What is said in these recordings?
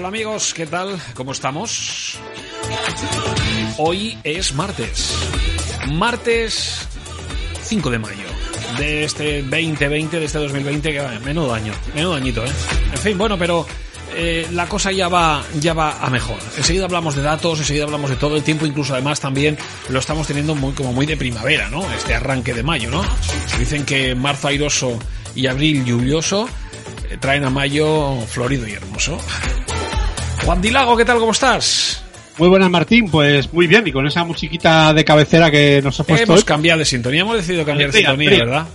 Hola amigos, ¿qué tal? ¿Cómo estamos? Hoy es martes. Martes 5 de mayo de este 2020, de este 2020, que menudo año, menudo añito, ¿eh? En fin, bueno, pero eh, la cosa ya va, ya va a mejor. Enseguida hablamos de datos, enseguida hablamos de todo el tiempo, incluso además también lo estamos teniendo muy, como muy de primavera, ¿no? Este arranque de mayo, ¿no? Dicen que marzo airoso y abril lluvioso eh, traen a mayo florido y hermoso. Juan Dilago, ¿qué tal? ¿Cómo estás? Muy buenas, Martín. Pues muy bien, y con esa musiquita de cabecera que nos ha puesto. Hemos cambiado de sintonía, hemos decidido cambiar de sintonía, ¿verdad?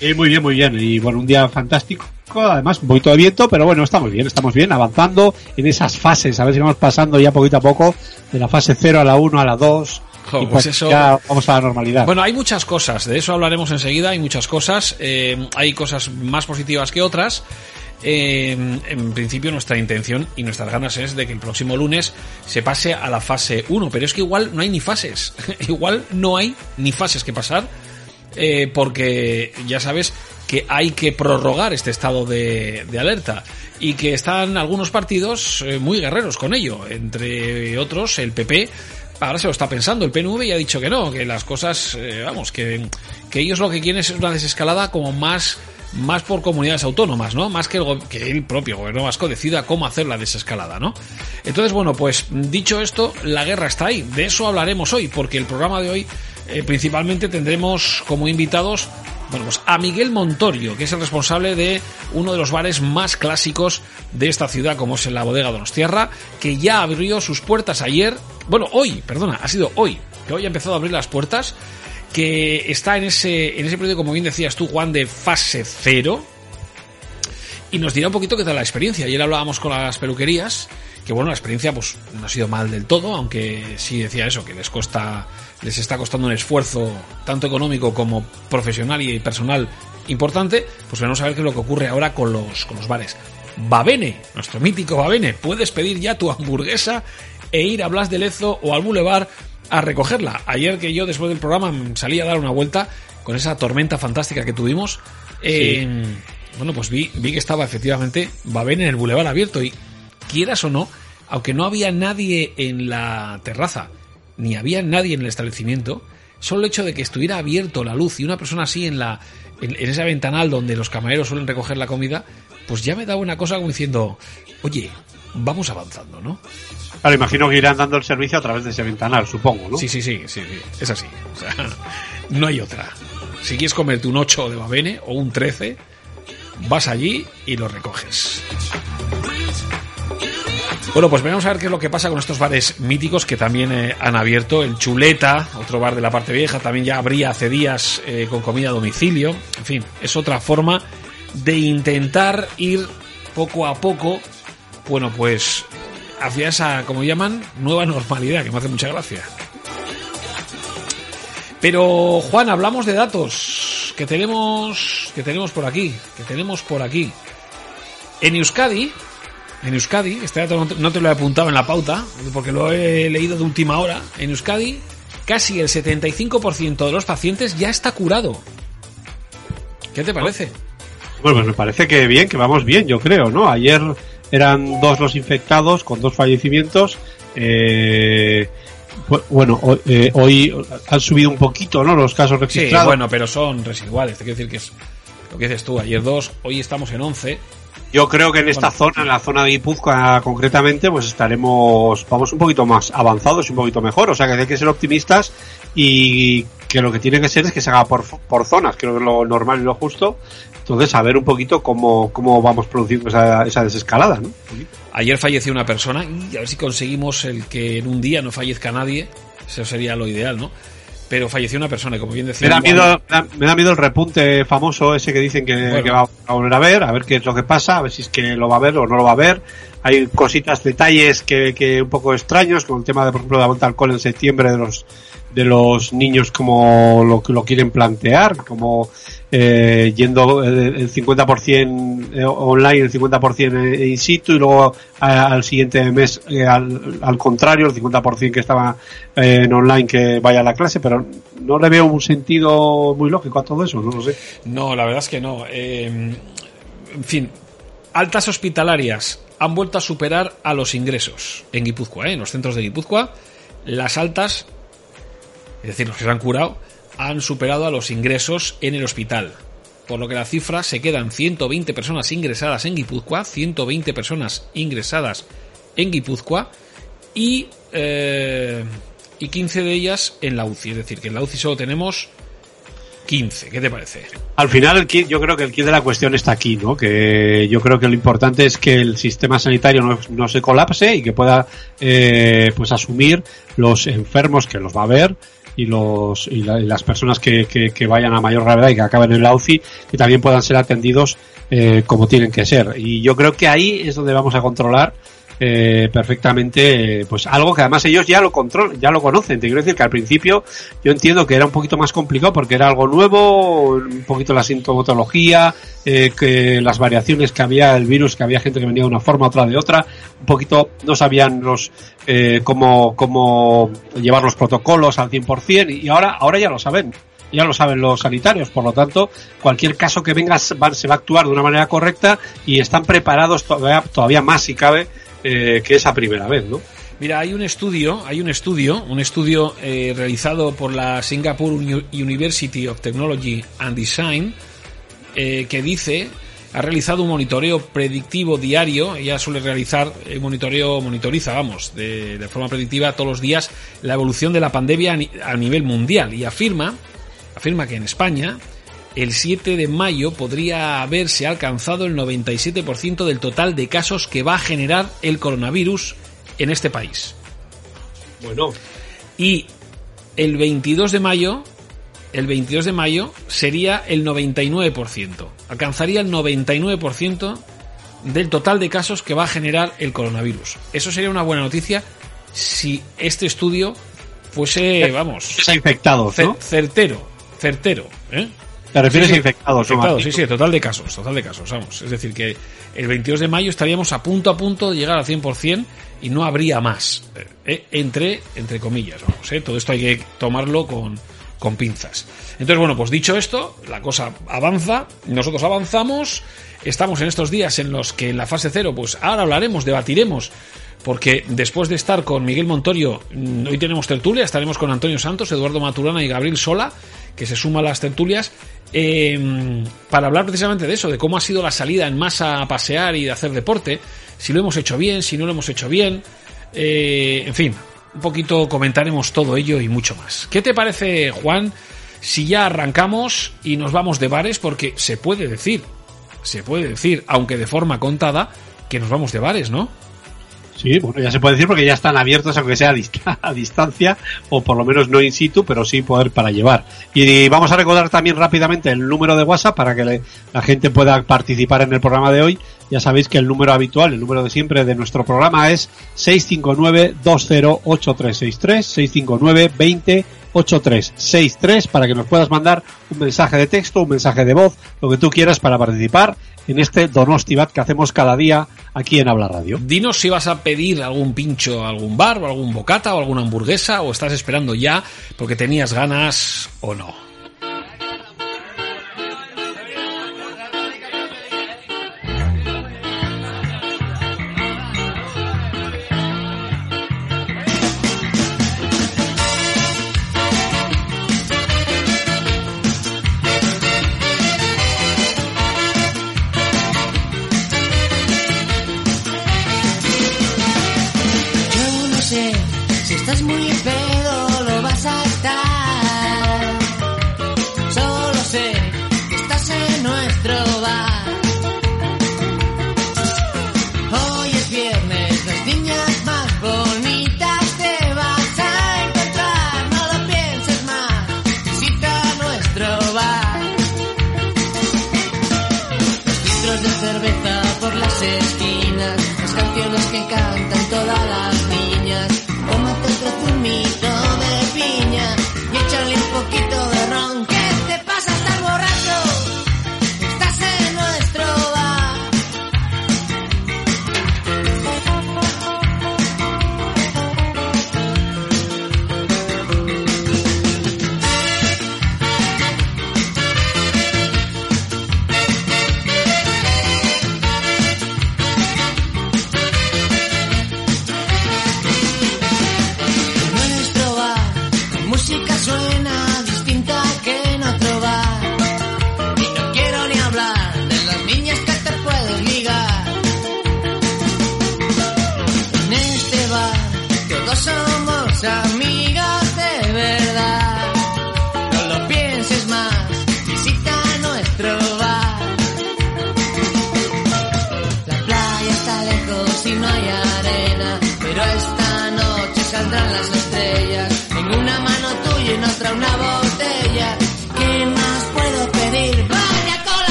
Eh, muy bien, muy bien. Y bueno, un día fantástico. Además, un poquito de viento, pero bueno, estamos bien, estamos bien, avanzando en esas fases. A ver si vamos pasando ya poquito a poco de la fase 0 a la 1 a la 2. y pues eso... ya vamos a la normalidad. Bueno, hay muchas cosas, de eso hablaremos enseguida, hay muchas cosas, eh, hay cosas más positivas que otras. Eh, en principio nuestra intención y nuestras ganas es de que el próximo lunes se pase a la fase 1, pero es que igual no hay ni fases, igual no hay ni fases que pasar, eh, porque ya sabes que hay que prorrogar este estado de, alerta y que están algunos partidos eh, muy guerreros con ello, entre otros el PP. Ahora se lo está pensando, el PNV ya ha dicho que no, que las cosas, vamos, que, que ellos lo que quieren es una desescalada como más más por comunidades autónomas, ¿no? Más que el, propio gobierno vasco decida cómo hacer la desescalada, ¿no? Entonces, bueno, pues dicho esto, la guerra está ahí. De eso hablaremos hoy, porque el programa de hoy eh, principalmente tendremos como invitados bueno, pues a Miguel Montorio, que es el responsable de uno de los bares más clásicos de esta ciudad, como es la bodega Donostierra, que ya abrió sus puertas ayer, bueno, hoy, perdona, ha sido hoy, que hoy ha empezado a abrir las puertas que está en ese, en ese periodo, como bien decías tú, Juan, de fase cero. Y nos dirá un poquito qué tal la experiencia. Ayer hablábamos con las peluquerías, que bueno, la experiencia pues no ha sido mal del todo, aunque sí decía eso, que les costa, les está costando un esfuerzo tanto económico como profesional y personal importante, pues vamos a ver qué es lo que ocurre ahora con los, con los bares. Babene, nuestro mítico Babene, puedes pedir ya tu hamburguesa e ir a Blas de Lezo o al Boulevard a recogerla. Ayer que yo después del programa salí a dar una vuelta con esa tormenta fantástica que tuvimos, eh, bueno, pues vi, vi que estaba efectivamente Babén en el bulevar abierto y quieras o no, aunque no había nadie en la terraza, ni había nadie en el establecimiento, solo el hecho de que estuviera abierto la luz y una persona así en la en, en esa ventanal donde los camareros suelen recoger la comida, pues ya me daba una cosa como diciendo, oye, vamos avanzando, ¿no? Claro, imagino que irán dando el servicio a través de ese ventanal, supongo, ¿no? Sí, sí, sí, sí, es así. O sea, no hay otra. Si quieres comerte un 8 de Babene o un 13, vas allí y lo recoges. Bueno, pues vamos a ver qué es lo que pasa con estos bares míticos que también eh, han abierto. El Chuleta, otro bar de la parte vieja, también ya abría hace días eh, con comida a domicilio. En fin, es otra forma de intentar ir poco a poco, bueno, pues hacia esa, como llaman, nueva normalidad, que me hace mucha gracia. Pero Juan, hablamos de datos que tenemos que tenemos por aquí, que tenemos por aquí. En Euskadi, en Euskadi, este dato no te lo he apuntado en la pauta, porque lo he leído de última hora. En Euskadi, casi el 75% de los pacientes ya está curado. ¿Qué te parece? Bueno, pues me parece que bien, que vamos bien, yo creo, ¿no? Ayer eran dos los infectados con dos fallecimientos. Eh, bueno, eh, hoy han subido un poquito, ¿no? Los casos registrados. Sí, bueno, pero son residuales. Te quiero decir que es lo que dices tú. Ayer dos, hoy estamos en 11. Yo creo que en esta zona, en la zona de Guipúzcoa concretamente, pues estaremos, vamos un poquito más avanzados y un poquito mejor. O sea que hay que ser optimistas y que lo que tiene que ser es que se haga por, por zonas, creo que es lo normal y lo justo. Entonces, a ver un poquito cómo, cómo vamos produciendo esa, esa desescalada, ¿no? Ayer falleció una persona y a ver si conseguimos el que en un día no fallezca nadie. Eso sería lo ideal, ¿no? Pero falleció una persona, y como bien decía. Me da, miedo, me da miedo el repunte famoso ese que dicen que, que, va a volver a ver, a ver qué es lo que pasa, a ver si es que lo va a ver o no lo va a ver. Hay cositas, detalles que, que un poco extraños, con el tema de, por ejemplo, de la vuelta al cole en septiembre de los de los niños como lo que lo quieren plantear, como eh, yendo el 50% eh, online, el 50% in situ y luego al siguiente mes eh, al, al, contrario, el 50% que estaba eh, en online que vaya a la clase, pero no le veo un sentido muy lógico a todo eso, no lo sé. No, la verdad es que no. Eh, en fin, altas hospitalarias han vuelto a superar a los ingresos en Guipúzcoa, ¿eh? en los centros de Guipúzcoa. Las altas, es decir, los que se han curado, han superado a los ingresos en el hospital. Por lo que la cifra se quedan 120 personas ingresadas en Guipúzcoa, 120 personas ingresadas en Guipúzcoa y, eh, y 15 de ellas en la UCI. Es decir, que en la UCI solo tenemos 15. ¿Qué te parece? Al final, el yo creo que el kit de la cuestión está aquí, ¿no? Que yo creo que lo importante es que el sistema sanitario no, se colapse y que pueda, eh, pues, asumir los enfermos que los va a haber y los y, las personas que, que, vayan a mayor gravedad y que acaben en la UCI que también puedan ser atendidos eh, como tienen que ser. Y yo creo que ahí es donde vamos a controlar eh, perfectamente, pues algo que además ellos ya lo controlan, ya lo conocen. Te quiero decir que al principio yo entiendo que era un poquito más complicado porque era algo nuevo, un poquito la sintomatología, eh, que las variaciones que había el virus, que había gente que venía de una forma, otra de otra, un poquito no sabían los eh, cómo, cómo llevar los protocolos al 100% y ahora, ahora ya lo saben ya lo saben los sanitarios, por lo tanto, cualquier caso que venga se va a actuar de una manera correcta y están preparados todavía, todavía más si cabe eh, que esa primera vez, ¿no? Mira, hay un estudio, hay un estudio, un estudio eh, realizado por la Singapore University of Technology and Design eh, que dice ha realizado un monitoreo predictivo diario. Ella suele realizar el monitoreo, monitoriza, vamos, de, de, forma predictiva todos los días la evolución de la pandemia a nivel mundial y afirma, afirma que en España el 7 de mayo podría haberse alcanzado el 97% del total de casos que va a generar el coronavirus en este país. Bueno. Y el 22 de mayo, el 22 de mayo sería el 99%. Alcanzaría el 99% del total de casos que va a generar el coronavirus. Eso sería una buena noticia si este estudio fuese, vamos, infectado, certero, certero, ¿eh? ¿Te refieres infectados? Infectados, sí, sí, total de casos, total de casos, vamos. Es decir, que el 22 de mayo estaríamos a punto a punto de llegar al 100% y no habría más. Eh, eh, entre, entre comillas, vamos. Eh. Todo esto hay que tomarlo con, con pinzas. Entonces, bueno, pues dicho esto, la cosa avanza, nosotros avanzamos, estamos en estos días en los que en la fase cero, pues ahora hablaremos, debatiremos porque después de estar con Miguel Montorio, mm, hoy tenemos tertulia, estaremos con Antonio Santos, Eduardo Maturana y Gabriel Sola, que se suma a las tertulias, em, para hablar precisamente de eso, de cómo ha sido la salida en masa a pasear y de hacer deporte, si lo hemos hecho bien, si no lo hemos hecho bien, eh, en fin, un poquito comentaremos todo ello y mucho más. ¿Qué te parece, Juan, si ya arrancamos y nos vamos de bares? Porque se puede decir, se puede decir, aunque de forma contada, que nos vamos de bares, ¿no? Sí, bueno, ya se puede decir porque ya están abiertos, aunque sea a, distancia, o por lo menos no in situ, pero sí poder para llevar. Y vamos a recordar también rápidamente el número de WhatsApp para que la gente pueda participar en el programa de hoy. Ya sabéis que el número habitual, el número de siempre de nuestro programa es 659-208363, 659 20 8363 para que nos puedas mandar un mensaje de texto, un mensaje de voz, lo que tú quieras para participar en este Donostibat que hacemos cada día aquí en Habla Radio. Dinos si vas a pedir algún pincho algún bar o algún bocata o alguna hamburguesa o estás esperando ya porque tenías ganas o no.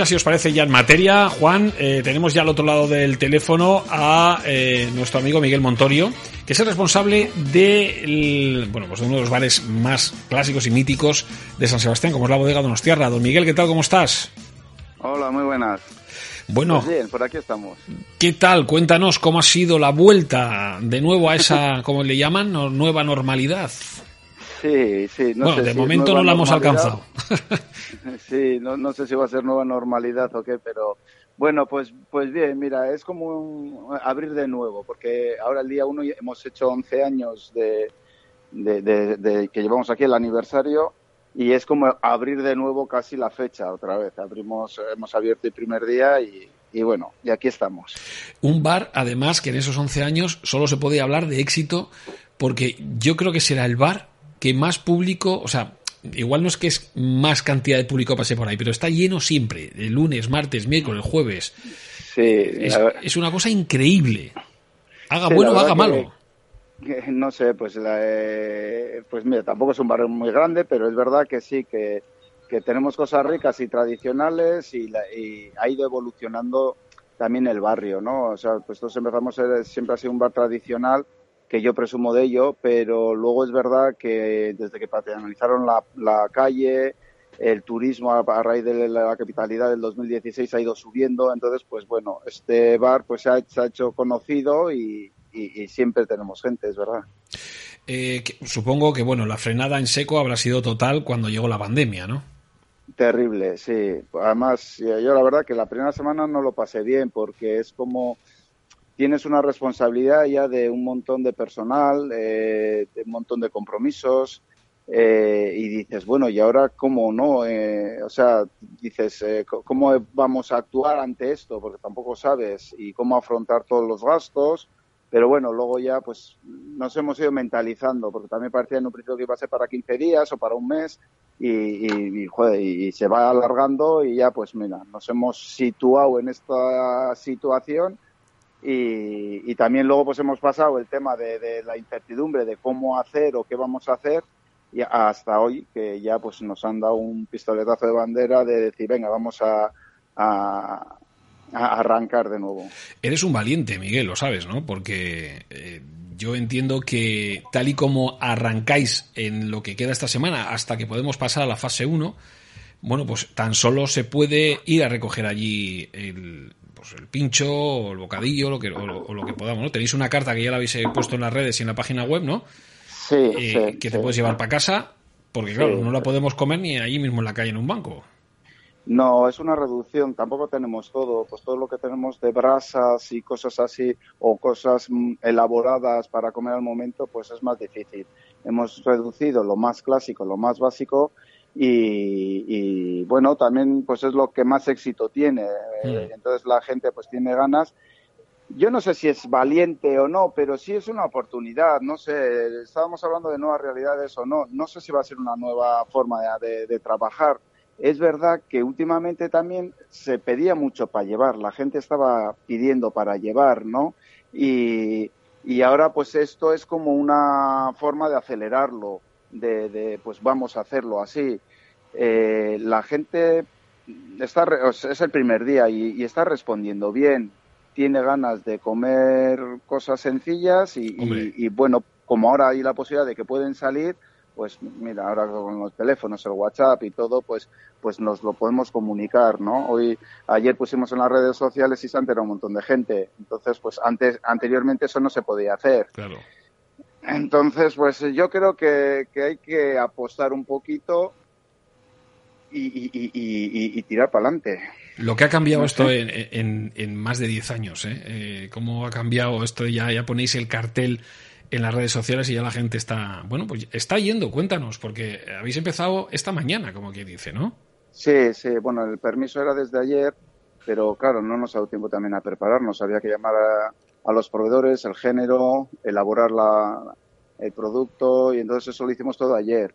Ya, si os parece, ya en materia. Juan, eh, tenemos ya al otro lado del teléfono a eh, nuestro amigo Miguel Montorio, que es el responsable de, bueno, pues de uno de los bares más clásicos y míticos de San Sebastián, como es la bodega Donostiarra. Don Miguel, ¿qué tal? ¿Cómo estás? Hola, muy buenas. Bueno, Pues bien, por aquí estamos. ¿qué tal? Cuéntanos cómo ha sido la vuelta de nuevo a esa, como le llaman, nueva normalidad. Sí, sí. No bueno, sé de si momento no la hemos alcanzado. Sí, no, no sé si va a ser nueva normalidad o qué, pero bueno, pues, pues bien, mira, es como un abrir de nuevo, porque ahora el día 1 hemos hecho 11 años de, de, de- de que llevamos aquí el aniversario y es como abrir de nuevo casi la fecha otra vez. Abrimos, hemos abierto el primer día y, y bueno, y aquí estamos. Un bar, además, que en esos 11 años solo se podía hablar de éxito, porque yo creo que será el bar que más público, o sea, igual no es que es más cantidad de público pase por ahí, pero está lleno siempre, el lunes, martes, miércoles, jueves. Sí, Es, una cosa increíble. Haga Sí, bueno o haga que- malo. que no sé, pues, la, eh, pues mira, tampoco es un barrio muy grande, pero es verdad que sí, que, que tenemos cosas ricas y tradicionales y, la- y ha ido evolucionando también el barrio, ¿no? O sea, pues nosotros empezamos, a ser- siempre ha sido un bar tradicional, que yo presumo de ello, pero luego es verdad que desde que patrimonializaron la, la calle, el turismo a, a raíz de la capitalidad del 2016 ha ido subiendo, entonces pues bueno, este bar pues se ha, se ha hecho conocido y, y- y siempre tenemos gente, es verdad. Eh, que- supongo que, bueno, la frenada en seco habrá sido total cuando llegó la pandemia, ¿no? Terrible, sí. Además, yo la verdad que la primera semana no lo pasé bien porque es como tienes una responsabilidad ya de un montón de personal, eh, de un montón de compromisos eh, y dices, bueno, ¿y ahora cómo no? Eh, o sea, dices, eh, ¿cómo vamos a actuar ante esto? Porque tampoco sabes y cómo afrontar todos los gastos. Pero bueno, luego ya pues nos hemos ido mentalizando, porque también parecía en un principio que iba a ser para 15 días o para un mes, y, joder, y se va alargando y ya pues mira, nos hemos situado en esta situación y, también luego pues hemos pasado el tema de, la incertidumbre de cómo hacer o qué vamos a hacer y hasta hoy que ya pues nos han dado un pistoletazo de bandera de decir venga vamos a, a, a arrancar de nuevo. Eres un valiente, Miguel, lo sabes, ¿no? Porque eh, yo entiendo que tal y como arrancáis en lo que queda esta semana hasta que podemos pasar a la fase 1, bueno, pues tan solo se puede ir a recoger allí el, pues el pincho o el bocadillo lo que, o, lo- o lo que podamos, ¿no? Tenéis una carta que ya la habéis eh, puesto en las redes y en la página web, ¿no? Sí, Eh, sí, que te sí. puedes llevar para casa, porque Sí. claro, no la podemos comer ni allí mismo en la calle en un banco. No, es una reducción. Tampoco tenemos todo. Pues todo lo que tenemos de brasas y cosas así, o cosas mm, elaboradas para comer al momento, pues es más difícil. Hemos reducido lo más clásico, lo más básico, y, y, bueno, también pues es lo que más éxito tiene. Eh. Entonces la gente pues tiene ganas. Yo no sé si es valiente o no, pero sí es una oportunidad. No sé, estábamos hablando de nuevas realidades o no. No sé si va a ser una nueva forma de- de- de trabajar es verdad que últimamente también se pedía mucho para llevar, la gente estaba pidiendo para llevar, ¿no? Y, y ahora pues esto es como una forma de acelerarlo, de, de, pues vamos a hacerlo así. Eh, la gente está, es el primer día y, y está respondiendo bien, tiene ganas de comer cosas sencillas y, Hombre. y, y bueno, como ahora hay la posibilidad de que pueden salir, pues mira, ahora con los teléfonos, el WhatsApp y todo, pues pues nos lo podemos comunicar, ¿no? Hoy, ayer pusimos en las redes sociales y se ha enterado un montón de gente. Entonces, pues antes, anteriormente eso no se podía hacer. Claro. Entonces, pues yo creo que, que hay que apostar un poquito y, y- y- y- y tirar para adelante. Lo que ha cambiado No esto en, en- en más de 10 años, ¿eh? Eh, ¿Cómo ha cambiado esto? Ya, ya ponéis el cartel en las redes sociales y ya la gente está, bueno, pues está yendo, cuéntanos, porque habéis empezado esta mañana, como quien dice, ¿no? Sí, sí, bueno, el permiso era desde ayer, pero claro, no nos ha dado tiempo también a prepararnos. Había que llamar a, los proveedores, el género, elaborar la, el producto y entonces eso lo hicimos todo ayer.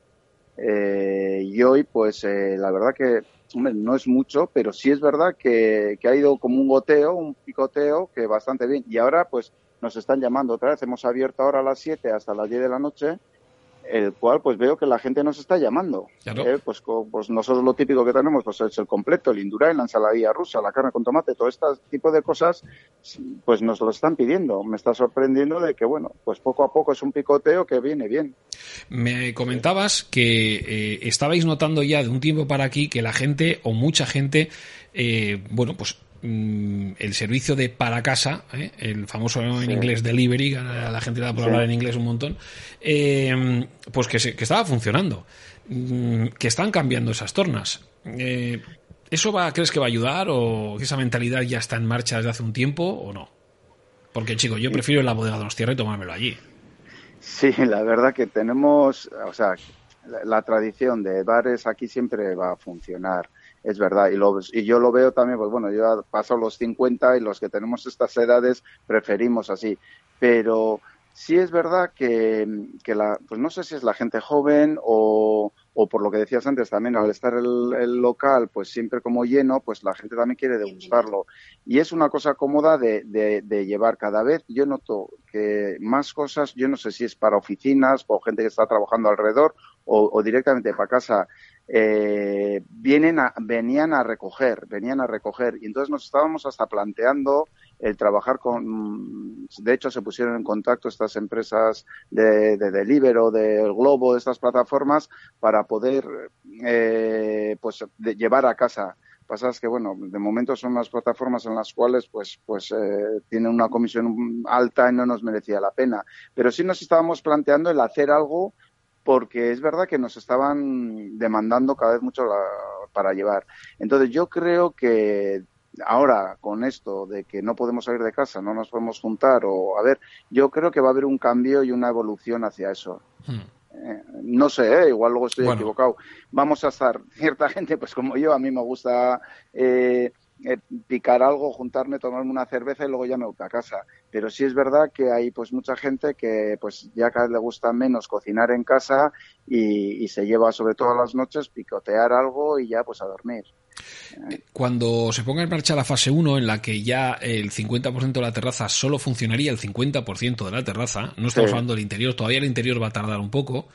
Eh, y hoy, pues eh, la verdad que no es mucho, pero sí es verdad que, que, ha ido como un goteo, un picoteo, que bastante bien. Y ahora, pues nos están llamando otra vez. Hemos abierto ahora a las 7 hasta las 10 de la noche el cual pues veo que la gente nos está llamando. ¿eh? Pues, pues, nosotros lo típico que tenemos pues es el completo, el indurain, la ensaladilla rusa, la carne con tomate, todo este tipo de cosas, pues nos lo están pidiendo. Me está sorprendiendo de que, bueno, pues poco a poco es un picoteo que viene bien. Me comentabas que eh, estabais notando ya de un tiempo para aquí que la gente o mucha gente, eh, bueno, pues Mm, el servicio de para casa, ¿eh? el famoso en inglés delivery, a la gente da por hablar en inglés un montón, eh, pues que, que, estaba funcionando, mm, que están cambiando esas tornas. Eh, ¿Eso va, crees que va a ayudar o esa mentalidad ya está en marcha desde hace un tiempo o no? Porque, chico, yo prefiero la bodega de los tierra y tomármelo allí. Sí, la verdad que tenemos, o sea, la tradición de bares aquí siempre va a funcionar es verdad. Y, lo, y yo lo veo también, pues bueno, yo paso los 50 y los que tenemos estas edades preferimos así. Pero sí es verdad que, que la, pues no sé si es la gente joven o, o por lo que decías antes también, al estar el, el, local pues siempre como lleno, pues la gente también quiere degustarlo. Y es una cosa cómoda de, de, de, llevar cada vez. Yo noto que más cosas, yo no sé si es para oficinas o gente que está trabajando alrededor o, o directamente para casa, eh, vienen a, venían a recoger, venían a recoger. Y entonces nos estábamos hasta planteando el trabajar con, de hecho se pusieron en contacto estas empresas de, de Delibero, del Globo, de estas plataformas, para poder eh, pues llevar a casa pasa que bueno de momento son las plataformas en las cuales pues pues eh, tienen una comisión alta y no nos merecía la pena pero sí nos estábamos planteando el hacer algo porque es verdad que nos estaban demandando cada vez mucho para llevar. Entonces yo creo que ahora con esto de que no podemos salir de casa, no nos podemos juntar o a ver, yo creo que va a haber un cambio y una evolución hacia eso. Hmm. Eh, no sé, eh, igual luego estoy equivocado. Vamos a estar, cierta gente, pues como yo, a mí me gusta eh, eh, picar algo, juntarme, tomarme una cerveza y luego ya me voy a casa. Pero sí es verdad que hay pues mucha gente que pues ya cada vez le gusta menos cocinar en casa y, se lleva sobre todo las noches picotear algo y ya pues a dormir. Eh, cuando se ponga en marcha la fase 1, en la que ya el 50% de la terraza solo funcionaría el 50% de la terraza, no estamos hablando del interior, todavía el interior va a tardar un poco.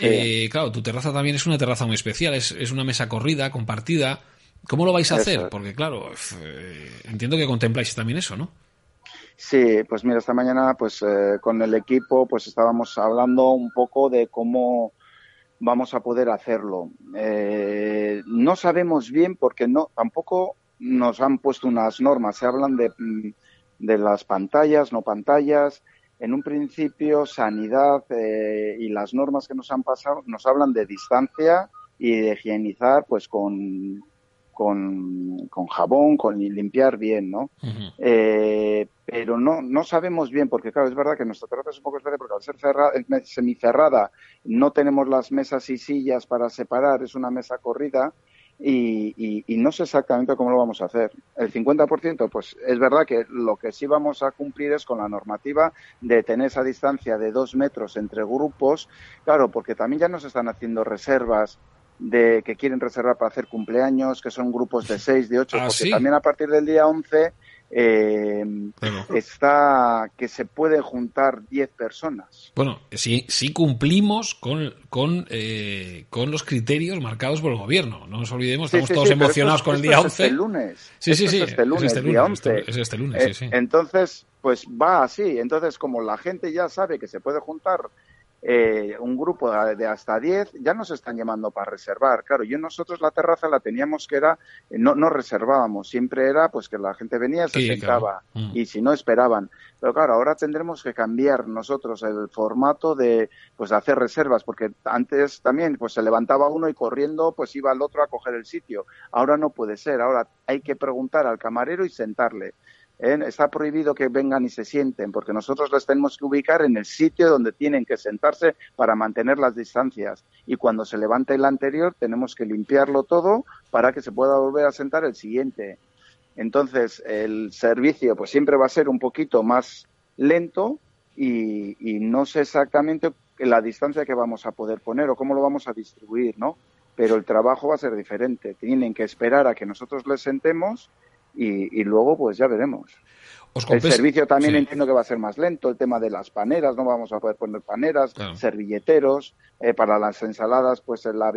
Eh, claro, tu terraza también es una terraza muy especial, es, es una mesa corrida, compartida, ¿Cómo lo vais a hacer? Porque claro, eh, entiendo que contempláis también eso, ¿no? Sí, pues mira, esta mañana pues eh, con el equipo pues estábamos hablando un poco de cómo vamos a poder hacerlo. Eh, no sabemos bien porque no tampoco nos han puesto unas normas. Se hablan de, mm, de las pantallas, no pantallas. En un principio, sanidad y las normas que nos han pasado nos hablan de distancia y de higienizar pues con con, con jabón, con limpiar bien, ¿no? eh, pero no, no sabemos bien, porque claro, es verdad que nuestra terraza es un poco especial porque al ser cerrada, semicerrada, no tenemos las mesas y sillas para separar, es una mesa corrida, y, y, y, no sé exactamente cómo lo vamos a hacer. El 50%, pues es verdad que lo que sí vamos a cumplir es con la normativa de tener esa distancia de dos metros entre grupos, claro, porque también ya nos están haciendo reservas de que quieren reservar para hacer cumpleaños, que son grupos de 6, de 8, ah, porque también a partir del día 11 eh, está que se pueden juntar 10 personas. Bueno, sí, sí cumplimos con, con, eh, con los criterios marcados por el gobierno. No nos olvidemos, estamos todos emocionados con el día 11. Es este lunes. Sí, sí, sí. Es este lunes, este día 11. Es este lunes, sí, sí. Eh, entonces, pues va así. Entonces, como la gente ya sabe que se puede juntar eh, un grupo de hasta 10 ya nos están llamando para reservar. Claro, yo nosotros la terraza la teníamos que era, eh, no, no reservábamos, siempre era pues que la gente venía, se sentaba mm. y si no esperaban. Pero claro, ahora tendremos que cambiar nosotros el formato de pues hacer reservas, porque antes también pues se levantaba uno y corriendo pues iba el otro a coger el sitio. Ahora no puede ser, ahora hay que preguntar al camarero y sentarle. ¿Eh? Está prohibido que vengan y se sienten, porque nosotros les tenemos que ubicar en el sitio donde tienen que sentarse para mantener las distancias. Y cuando se levante el anterior, tenemos que limpiarlo todo para que se pueda volver a sentar el siguiente. Entonces, el servicio pues siempre va a ser un poquito más lento y, y no sé exactamente la distancia que vamos a poder poner o cómo lo vamos a distribuir, ¿no? Pero el trabajo va a ser diferente. Tienen que esperar a que nosotros les sentemos y, luego pues ya veremos. el servicio también entiendo que va a ser más lento, el tema de las paneras, no vamos a poder poner paneras, servilleteros, eh, para las ensaladas, pues la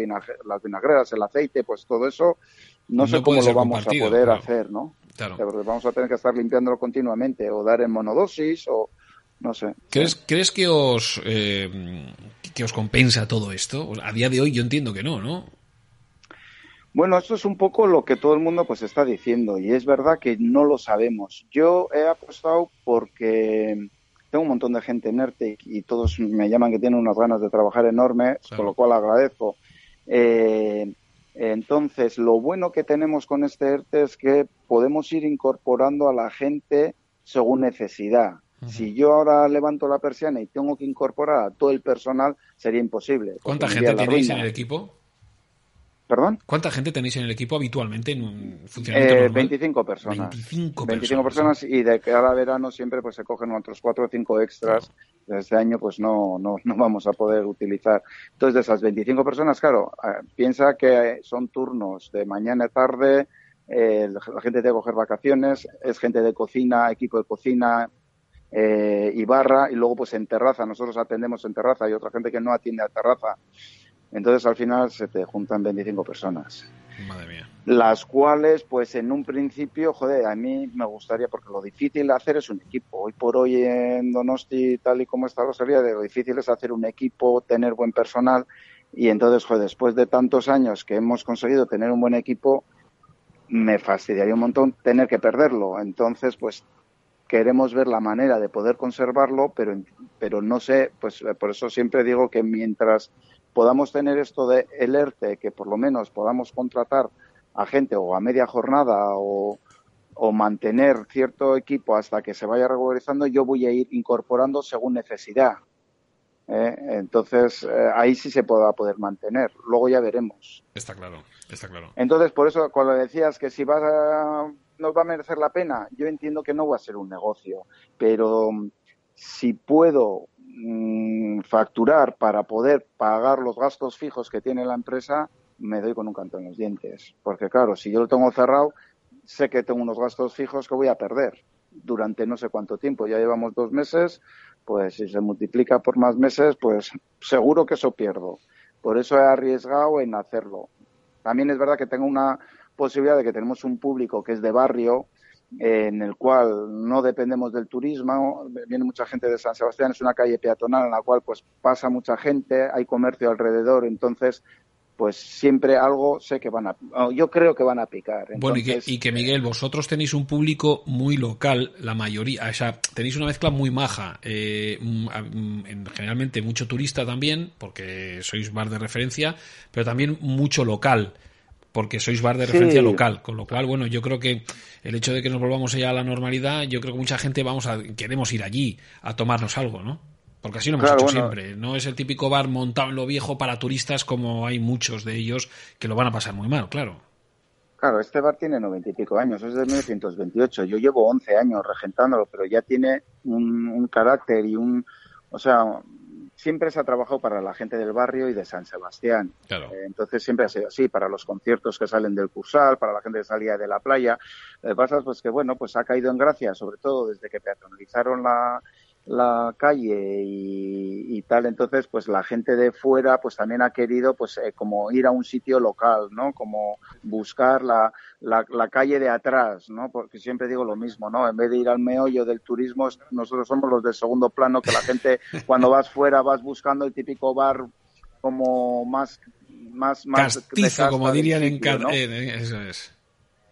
las vinagreras, el aceite, pues todo eso, no, sé cómo lo vamos a poder hacer, ¿no? Porque vamos a tener que estar limpiándolo continuamente, o dar en monodosis, o no sé. ¿Crees, ¿crees que os eh, que os compensa todo esto? A día de hoy yo entiendo que no, ¿no? Bueno, esto es un poco lo que todo el mundo pues está diciendo y es verdad que no lo sabemos. Yo he apostado porque tengo un montón de gente en ERTE y todos me llaman que tienen unas ganas de trabajar enormes, con lo cual agradezco. Eh, entonces, lo bueno que tenemos con este ERTE es que podemos ir incorporando a la gente según necesidad. Si yo ahora levanto la persiana y tengo que incorporar a todo el personal, sería imposible. ¿Cuánta gente tenéis en el equipo? ¿Perdón? ¿Cuánta gente tenéis en el equipo habitualmente en un funcionamiento eh, 25 personas. 25, 25 personas. y de cada verano siempre pues se cogen otros 4 o 5 extras. Este año pues no, no, no vamos a poder utilizar. Entonces de esas 25 personas, claro, eh, piensa que son turnos de mañana y tarde, eh, la gente que coger vacaciones, es gente de cocina, equipo de cocina, eh, y barra, y luego pues en terraza, nosotros atendemos en terraza, y otra gente que no atiende a terraza. Entonces al final se te juntan 25 personas. Madre mía. Las cuales, pues en un principio, joder, a mí me gustaría, porque lo difícil de hacer es un equipo. Hoy por hoy en Donosti, tal y como está la serie, lo difícil es hacer un equipo, tener buen personal. Y entonces, joder, después de tantos años que hemos conseguido tener un buen equipo, me fastidiaría un montón tener que perderlo. Entonces, pues queremos ver la manera de poder conservarlo, pero, pero no sé, pues por eso siempre digo que mientras podamos tener esto de el ERTE, que por lo menos podamos contratar a gente o a media jornada o, mantener cierto equipo hasta que se vaya regularizando, yo voy a ir incorporando según necesidad. ¿eh? Entonces, eh, ahí sí se podrá poder mantener. Luego ya veremos. Está claro, está claro. Entonces, por eso, cuando decías que si vas a, nos va a merecer la pena, yo entiendo que no va a ser un negocio, pero si puedo Mm, facturar para poder pagar los gastos fijos que tiene la empresa, me doy con un canto en los dientes. Porque claro, si yo lo tengo cerrado, sé que tengo unos gastos fijos que voy a perder durante no sé cuánto tiempo. Ya llevamos dos meses, pues si se multiplica por más meses, pues seguro que eso pierdo. Por eso he arriesgado en hacerlo. También es verdad que tengo una posibilidad de que tenemos un público que es de barrio, en el cual no dependemos del turismo, viene mucha gente de San Sebastián, es una calle peatonal en la cual pues pasa mucha gente, hay comercio alrededor, entonces pues siempre algo sé que van a yo creo que van a picar bueno y que, Miguel vosotros tenéis un público muy local la mayoría o sea tenéis una mezcla muy maja eh, mm, mm, generalmente mucho turista también porque sois bar de referencia pero también mucho local porque sois bar de referencia local, con lo cual, bueno, yo creo que el hecho de que nos volvamos ya a la normalidad, yo creo que mucha gente vamos a queremos ir allí a tomarnos algo, ¿no? Porque así lo hemos hecho siempre. No es el típico bar montado en lo viejo para turistas como hay muchos de ellos que lo van a pasar muy mal, claro. Claro, este bar tiene noventa y pico años, es de 1928. Yo llevo once años regentándolo, pero ya tiene un, un carácter y un, o sea, siempre se ha trabajado para la gente del barrio y de San Sebastián. Eh, entonces siempre ha sido así, para los conciertos que salen del Cursal, para la gente que salía de la playa. Lo que pasa es pues, que, bueno, pues ha caído en gracia, sobre todo desde que peatonalizaron la, la calle y, tal. Entonces pues la gente de fuera pues también ha querido pues eh, como ir a un sitio local no como buscar la, la, calle de atrás no porque siempre digo lo mismo no en vez de ir al meollo del turismo nosotros somos los de segundo plano que la gente cuando vas fuera vas buscando el típico bar como más más más castizo como dirían en eh, eso es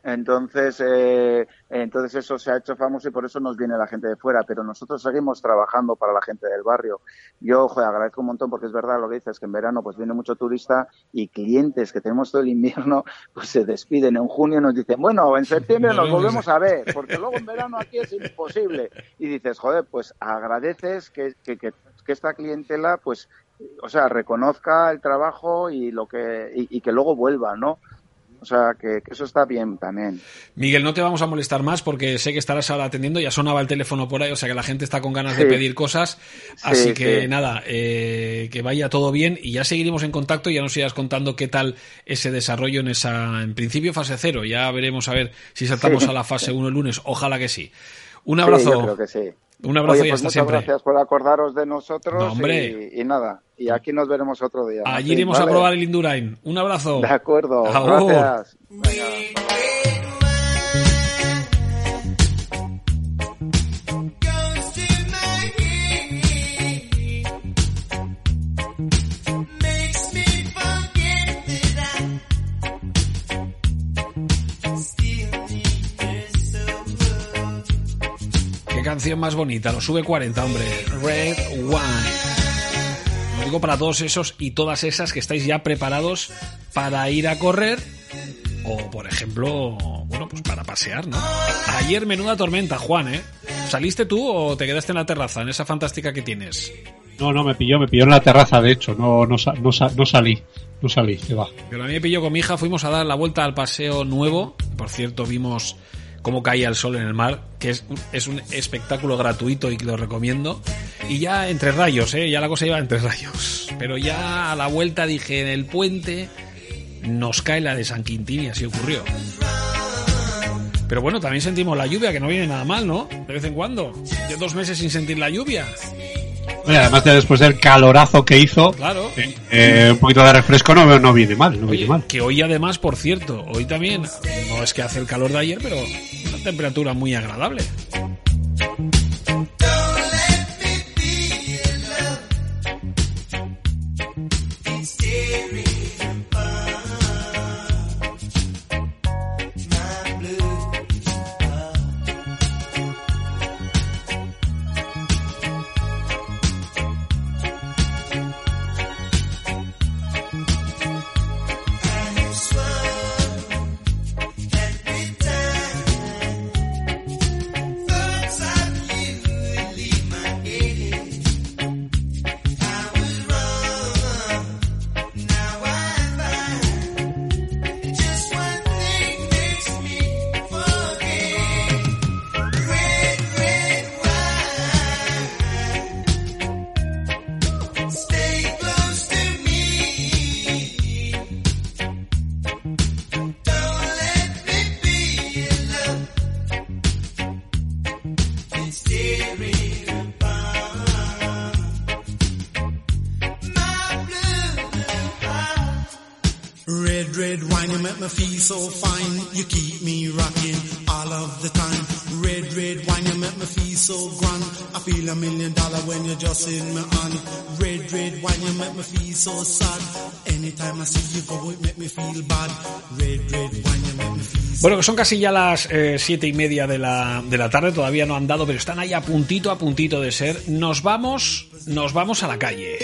Entonces, eh, entonces eso se ha hecho famoso y por eso nos viene la gente de fuera, pero nosotros seguimos trabajando para la gente del barrio. Yo, joder, agradezco un montón porque es verdad lo que dices, que en verano pues viene mucho turista y clientes que tenemos todo el invierno pues se despiden. En junio nos dicen, bueno, en septiembre nos volvemos a ver, porque luego en verano aquí es imposible. Y dices, joder, pues agradeces que, que, que, que esta clientela pues o sea, reconozca el trabajo y lo que y, y que luego vuelva, ¿no? O sea, que, que, eso está bien también. Miguel, no te vamos a molestar más porque sé que estarás ahora atendiendo, ya sonaba el teléfono por ahí, o sea que la gente está con ganas sí. de pedir cosas. Así sí, que sí. nada, eh, que vaya todo bien y ya seguiremos en contacto y ya nos irás contando qué tal ese desarrollo en esa, en principio, fase cero. Ya veremos a ver si saltamos a la fase 1 el lunes. Ojalá que sí. Un abrazo. yo creo que sí. Un abrazo Oye, y pues hasta muchas siempre. gracias por acordaros de nosotros No, hombre. Y, y nada. Y aquí nos veremos otro día. Allí Martín, iremos a ¿vale? probar el Indurain. Un abrazo. De acuerdo. Agur. Gracias. Venga. Canción más bonita. Lo sube 40, hombre. Red Wine. Lo digo para todos esos y todas esas que estáis ya preparados para ir a correr o, por ejemplo, bueno, pues para pasear, ¿no? Ayer menuda tormenta, Juan, ¿eh? ¿Saliste tú o te quedaste en la terraza, en esa fantástica que tienes? No, no, me pilló, me pilló en la terraza, de hecho, no, no, no, no salí, no salí, se va. Pero a mí me pilló con mi hija, fuimos a dar la vuelta al paseo nuevo. Por cierto, vimos cómo caía el sol en el mar, que es, un espectáculo gratuito y que lo recomiendo. Y ya entre rayos, ¿eh? ya la cosa iba entre rayos. Pero ya a la vuelta dije, en el puente nos cae la de San Quintín y así ocurrió. Pero bueno, también sentimos la lluvia, que no viene nada mal, ¿no? De vez en cuando. Ya dos meses sin sentir la lluvia. Oye, además de después del calorazo que hizo, Claro. eh, eh, un poquito de refresco no, no viene mal, no Oye, viene mal. que hoy además, por cierto, hoy también, no es que hace el calor de ayer, pero una temperatura muy agradable. Bueno, que son casi ya las eh, siete y media de la, de la tarde, todavía no han dado, pero están ahí a puntito, a puntito de ser. Nos vamos, nos vamos a la calle.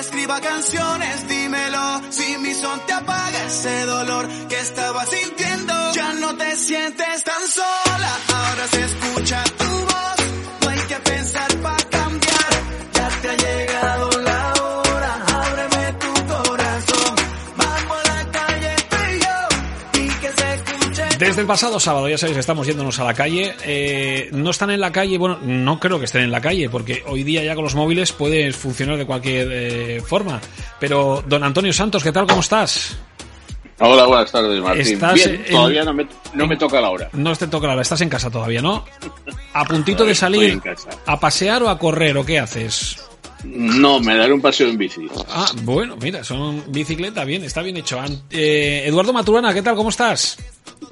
Escriba canciones, dímelo. Si mi son te apaga ese dolor que estaba sintiendo, ya no te sientes tan sola. Ahora se escucha tu voz. No hay que pensar para cambiar. Ya te ha llegado Desde el pasado sábado, ya sabéis, estamos yéndonos a la calle. Eh, no están en la calle, bueno, no creo que estén en la calle, porque hoy día ya con los móviles puede funcionar de cualquier eh, forma. Pero, don Antonio Santos, ¿qué tal? ¿Cómo estás? Hola, buenas tardes, Martín. Estás Bien, en- todavía no me, no me toca la hora. No te toca la hora, estás en casa todavía, ¿no? A puntito de salir en casa. a pasear o a correr, ¿o qué haces? No, me daré un paseo en bici. Ah, bueno, mira, son bicicleta, bien, está bien hecho. Eh, Eduardo Maturana, ¿qué tal? ¿Cómo estás?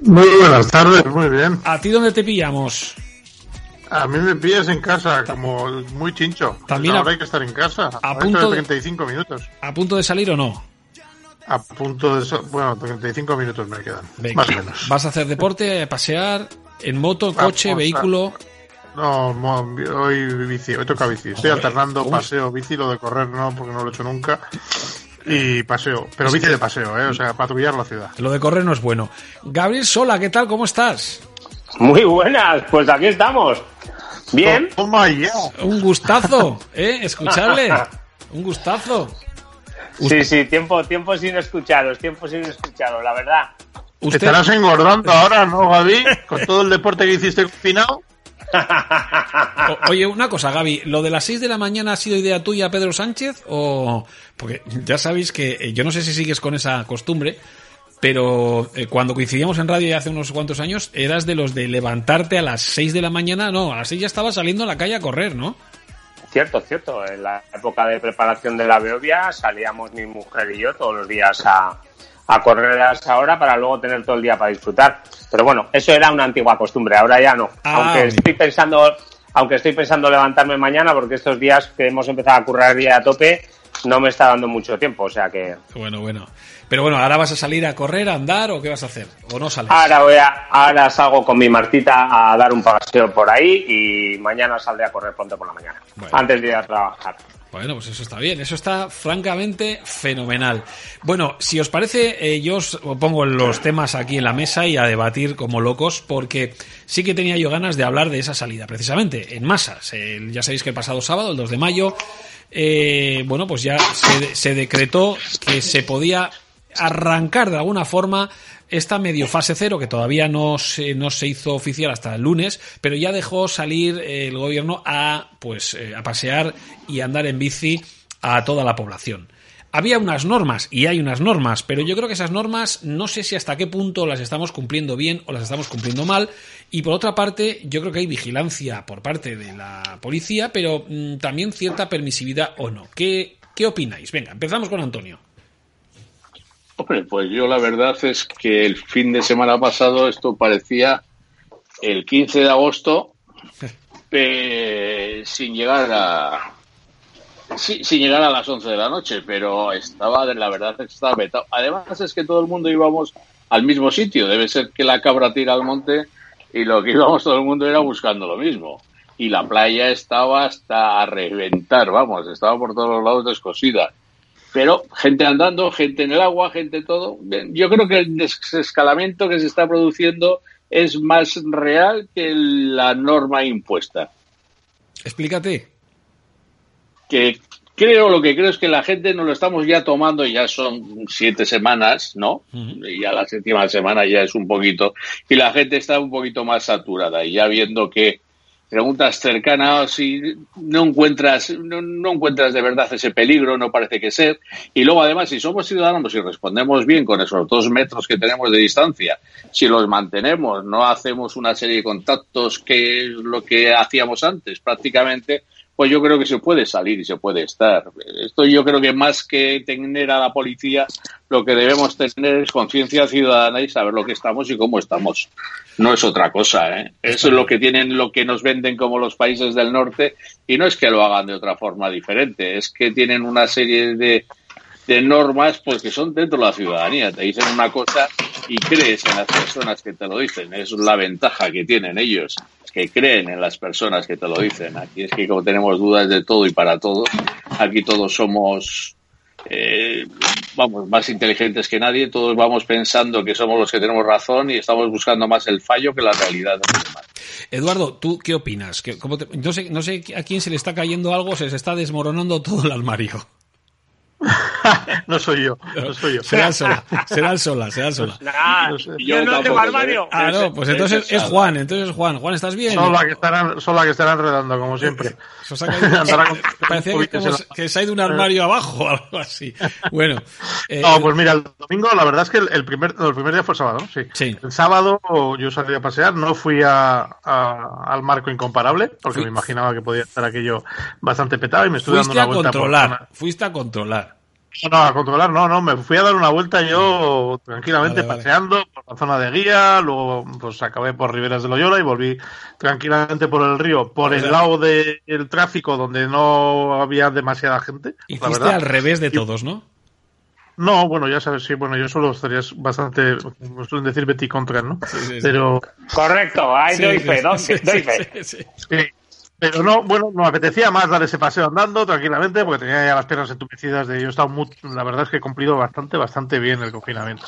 Muy buenas tardes, muy bien. ¿A ti dónde te pillamos? A mí me pillas en casa, como muy chincho. También a- ahora hay que estar en casa. a punto de- de 35 minutos. ¿A punto de salir o no? A punto de... Bueno, 35 minutos me quedan. Venga. Más o menos. ¿Vas a hacer deporte, a pasear, en moto, coche, a- vehículo? No, hoy bici, hoy toca bici. Estoy Joder, alternando paseo, bici, lo de correr no, porque no lo he hecho nunca. Y paseo, pero bici de paseo, ¿eh? O sea, patrullar la ciudad. Lo de correr no es bueno. Gabriel Sola, ¿qué tal? ¿Cómo estás? Muy buenas, pues aquí estamos. Bien. Toma ya. Un gustazo, ¿eh? Escucharle. Un gustazo. Sí, sí, tiempo, tiempo sin escucharos, tiempo sin escucharos, la verdad. Te Usted, estarás engordando ahora, ¿no, Gaby? Con todo el deporte que hiciste confinado. Oye, una cosa, Gaby, ¿lo de las 6 de la mañana ha sido idea tuya, Pedro Sánchez? O porque ya sabéis que eh, yo no sé si sigues con esa costumbre, pero eh, cuando coincidíamos en radio ya hace unos cuantos años, eras de los de levantarte a las 6 de la mañana, no, a las 6 ya estabas saliendo a la calle a correr, ¿no? Cierto, cierto. En la época de preparación de la Beovia salíamos mi mujer y yo todos los días a, a correr a esa hora para luego tener todo el día para disfrutar. Pero bueno, eso era una antigua costumbre, ahora ya no. Ah, aunque bien. estoy pensando, aunque estoy pensando levantarme mañana porque estos días que hemos empezado a currar día a tope no me está dando mucho tiempo, o sea que Bueno, bueno. Pero bueno, ¿ahora vas a salir a correr, a andar o qué vas a hacer? ¿O no sales? ahora voy a, ahora salgo con mi Martita a dar un paseo por ahí y mañana saldré a correr pronto por la mañana, Bueno. antes de ir a trabajar. Bueno, pues eso está bien, eso está francamente fenomenal. Bueno, si os parece, eh, yo os pongo los temas aquí en la mesa y a debatir como locos, porque sí que tenía yo ganas de hablar de esa salida, precisamente, en masas. Ya sabéis que el pasado sábado, el 2 de mayo, eh, bueno, pues ya se decretó que se podía arrancar de alguna forma esta medio fase cero que todavía no se, no se hizo oficial hasta el lunes, pero ya dejó salir eh, el gobierno a pues eh, a pasear y andar en bici a toda la población. Había unas normas y hay unas normas, pero yo creo que esas normas no sé si hasta qué punto las estamos cumpliendo bien o las estamos cumpliendo mal. Y por otra parte, yo creo que hay vigilancia por parte de la policía, pero mm, también cierta permisividad o no. ¿Qué, ¿Qué opináis? Venga, empezamos con Antonio. Hombre, pues yo la verdad es que el fin de semana pasado esto parecía el 15 de agosto sin llegar a sí, sin llegar a las 11 de la noche, pero estaba la verdad estaba vetado. Además es que todo el mundo íbamos al mismo sitio, debe ser que la cabra tira al monte y lo que íbamos todo el mundo era buscando lo mismo. Y la playa estaba hasta a reventar, vamos, estaba por todos los lados descosida pero gente andando, gente en el agua, gente todo. Yo creo que el desescalamiento que se está produciendo es más real que la norma impuesta. Explícate. Que creo, lo que creo es que la gente nos lo estamos ya tomando, ya son siete semanas, ¿no? Y ya la séptima semana ya es un poquito, y la gente está un poquito más saturada, y ya viendo que preguntas cercanas si no encuentras no, no encuentras de verdad ese peligro no parece que ser. Y luego además si somos ciudadanos y respondemos bien con esos dos metros que tenemos de distancia si los mantenemos no hacemos una serie de contactos que es lo que hacíamos antes prácticamente pues yo creo que se puede salir y se puede estar. Esto yo creo que más que tener a la policía, lo que debemos tener es conciencia ciudadana y saber lo que estamos y cómo estamos. No es otra cosa, ¿eh? Eso es lo que tienen, lo que nos venden como los países del norte y no es que lo hagan de otra forma diferente, es que tienen una serie de, de normas pues que son dentro de la ciudadanía. Te dicen una cosa y crees en las personas que te lo dicen. Es la ventaja que tienen ellos, que creen en las personas que te lo dicen. Aquí es que como tenemos dudas de todo y para todo, aquí todos somos eh, vamos más inteligentes que nadie, todos vamos pensando que somos los que tenemos razón y estamos buscando más el fallo que la realidad. Eduardo, ¿tú qué opinas? ¿Qué- cómo te- no, sé, no sé a quién se le está cayendo algo, se les está desmoronando todo el armario. no soy yo, no soy yo. Será el sola, será el sola, será el sola. Nah, No sé. yo no tengo armario. Ah, no, pues entonces es Juan, entonces es Juan. Juan, ¿estás bien? Son la que estarán, son la que estarán enredando, como siempre. Se os ha caído- Andará con- Parecía que, como se- que se ha ido un armario abajo o algo así. Bueno, eh, No, pues mira, el domingo la verdad es que el, primer, el primer día fue el sábado. Sí. Sí. El sábado yo salí a pasear, no fui a, a- al marco incomparable, porque me imaginaba que podía estar aquello bastante petado y me estuve dando fuiste una a vuelta por controlar, zona- fuiste a controlar. No, no, a controlar, no, no, me fui a dar una vuelta yo tranquilamente Vale, vale. paseando por la zona de guía, luego pues acabé por Riberas de Loyola y volví tranquilamente por el río, por el lado del tráfico donde no había demasiada gente. Hiciste al revés de todos, ¿no? No, bueno, ya sabes, sí, bueno, yo solo estaría bastante, como suelen decir Betty contra, ¿no? Sí, sí, sí. Pero, Correcto, ahí Sí, doy sí, fe, doy sí, fe, pero no, bueno, me apetecía más dar ese paseo andando tranquilamente porque tenía ya las piernas entumecidas de yo he estado muy, la verdad es que he cumplido bastante, bastante bien el confinamiento.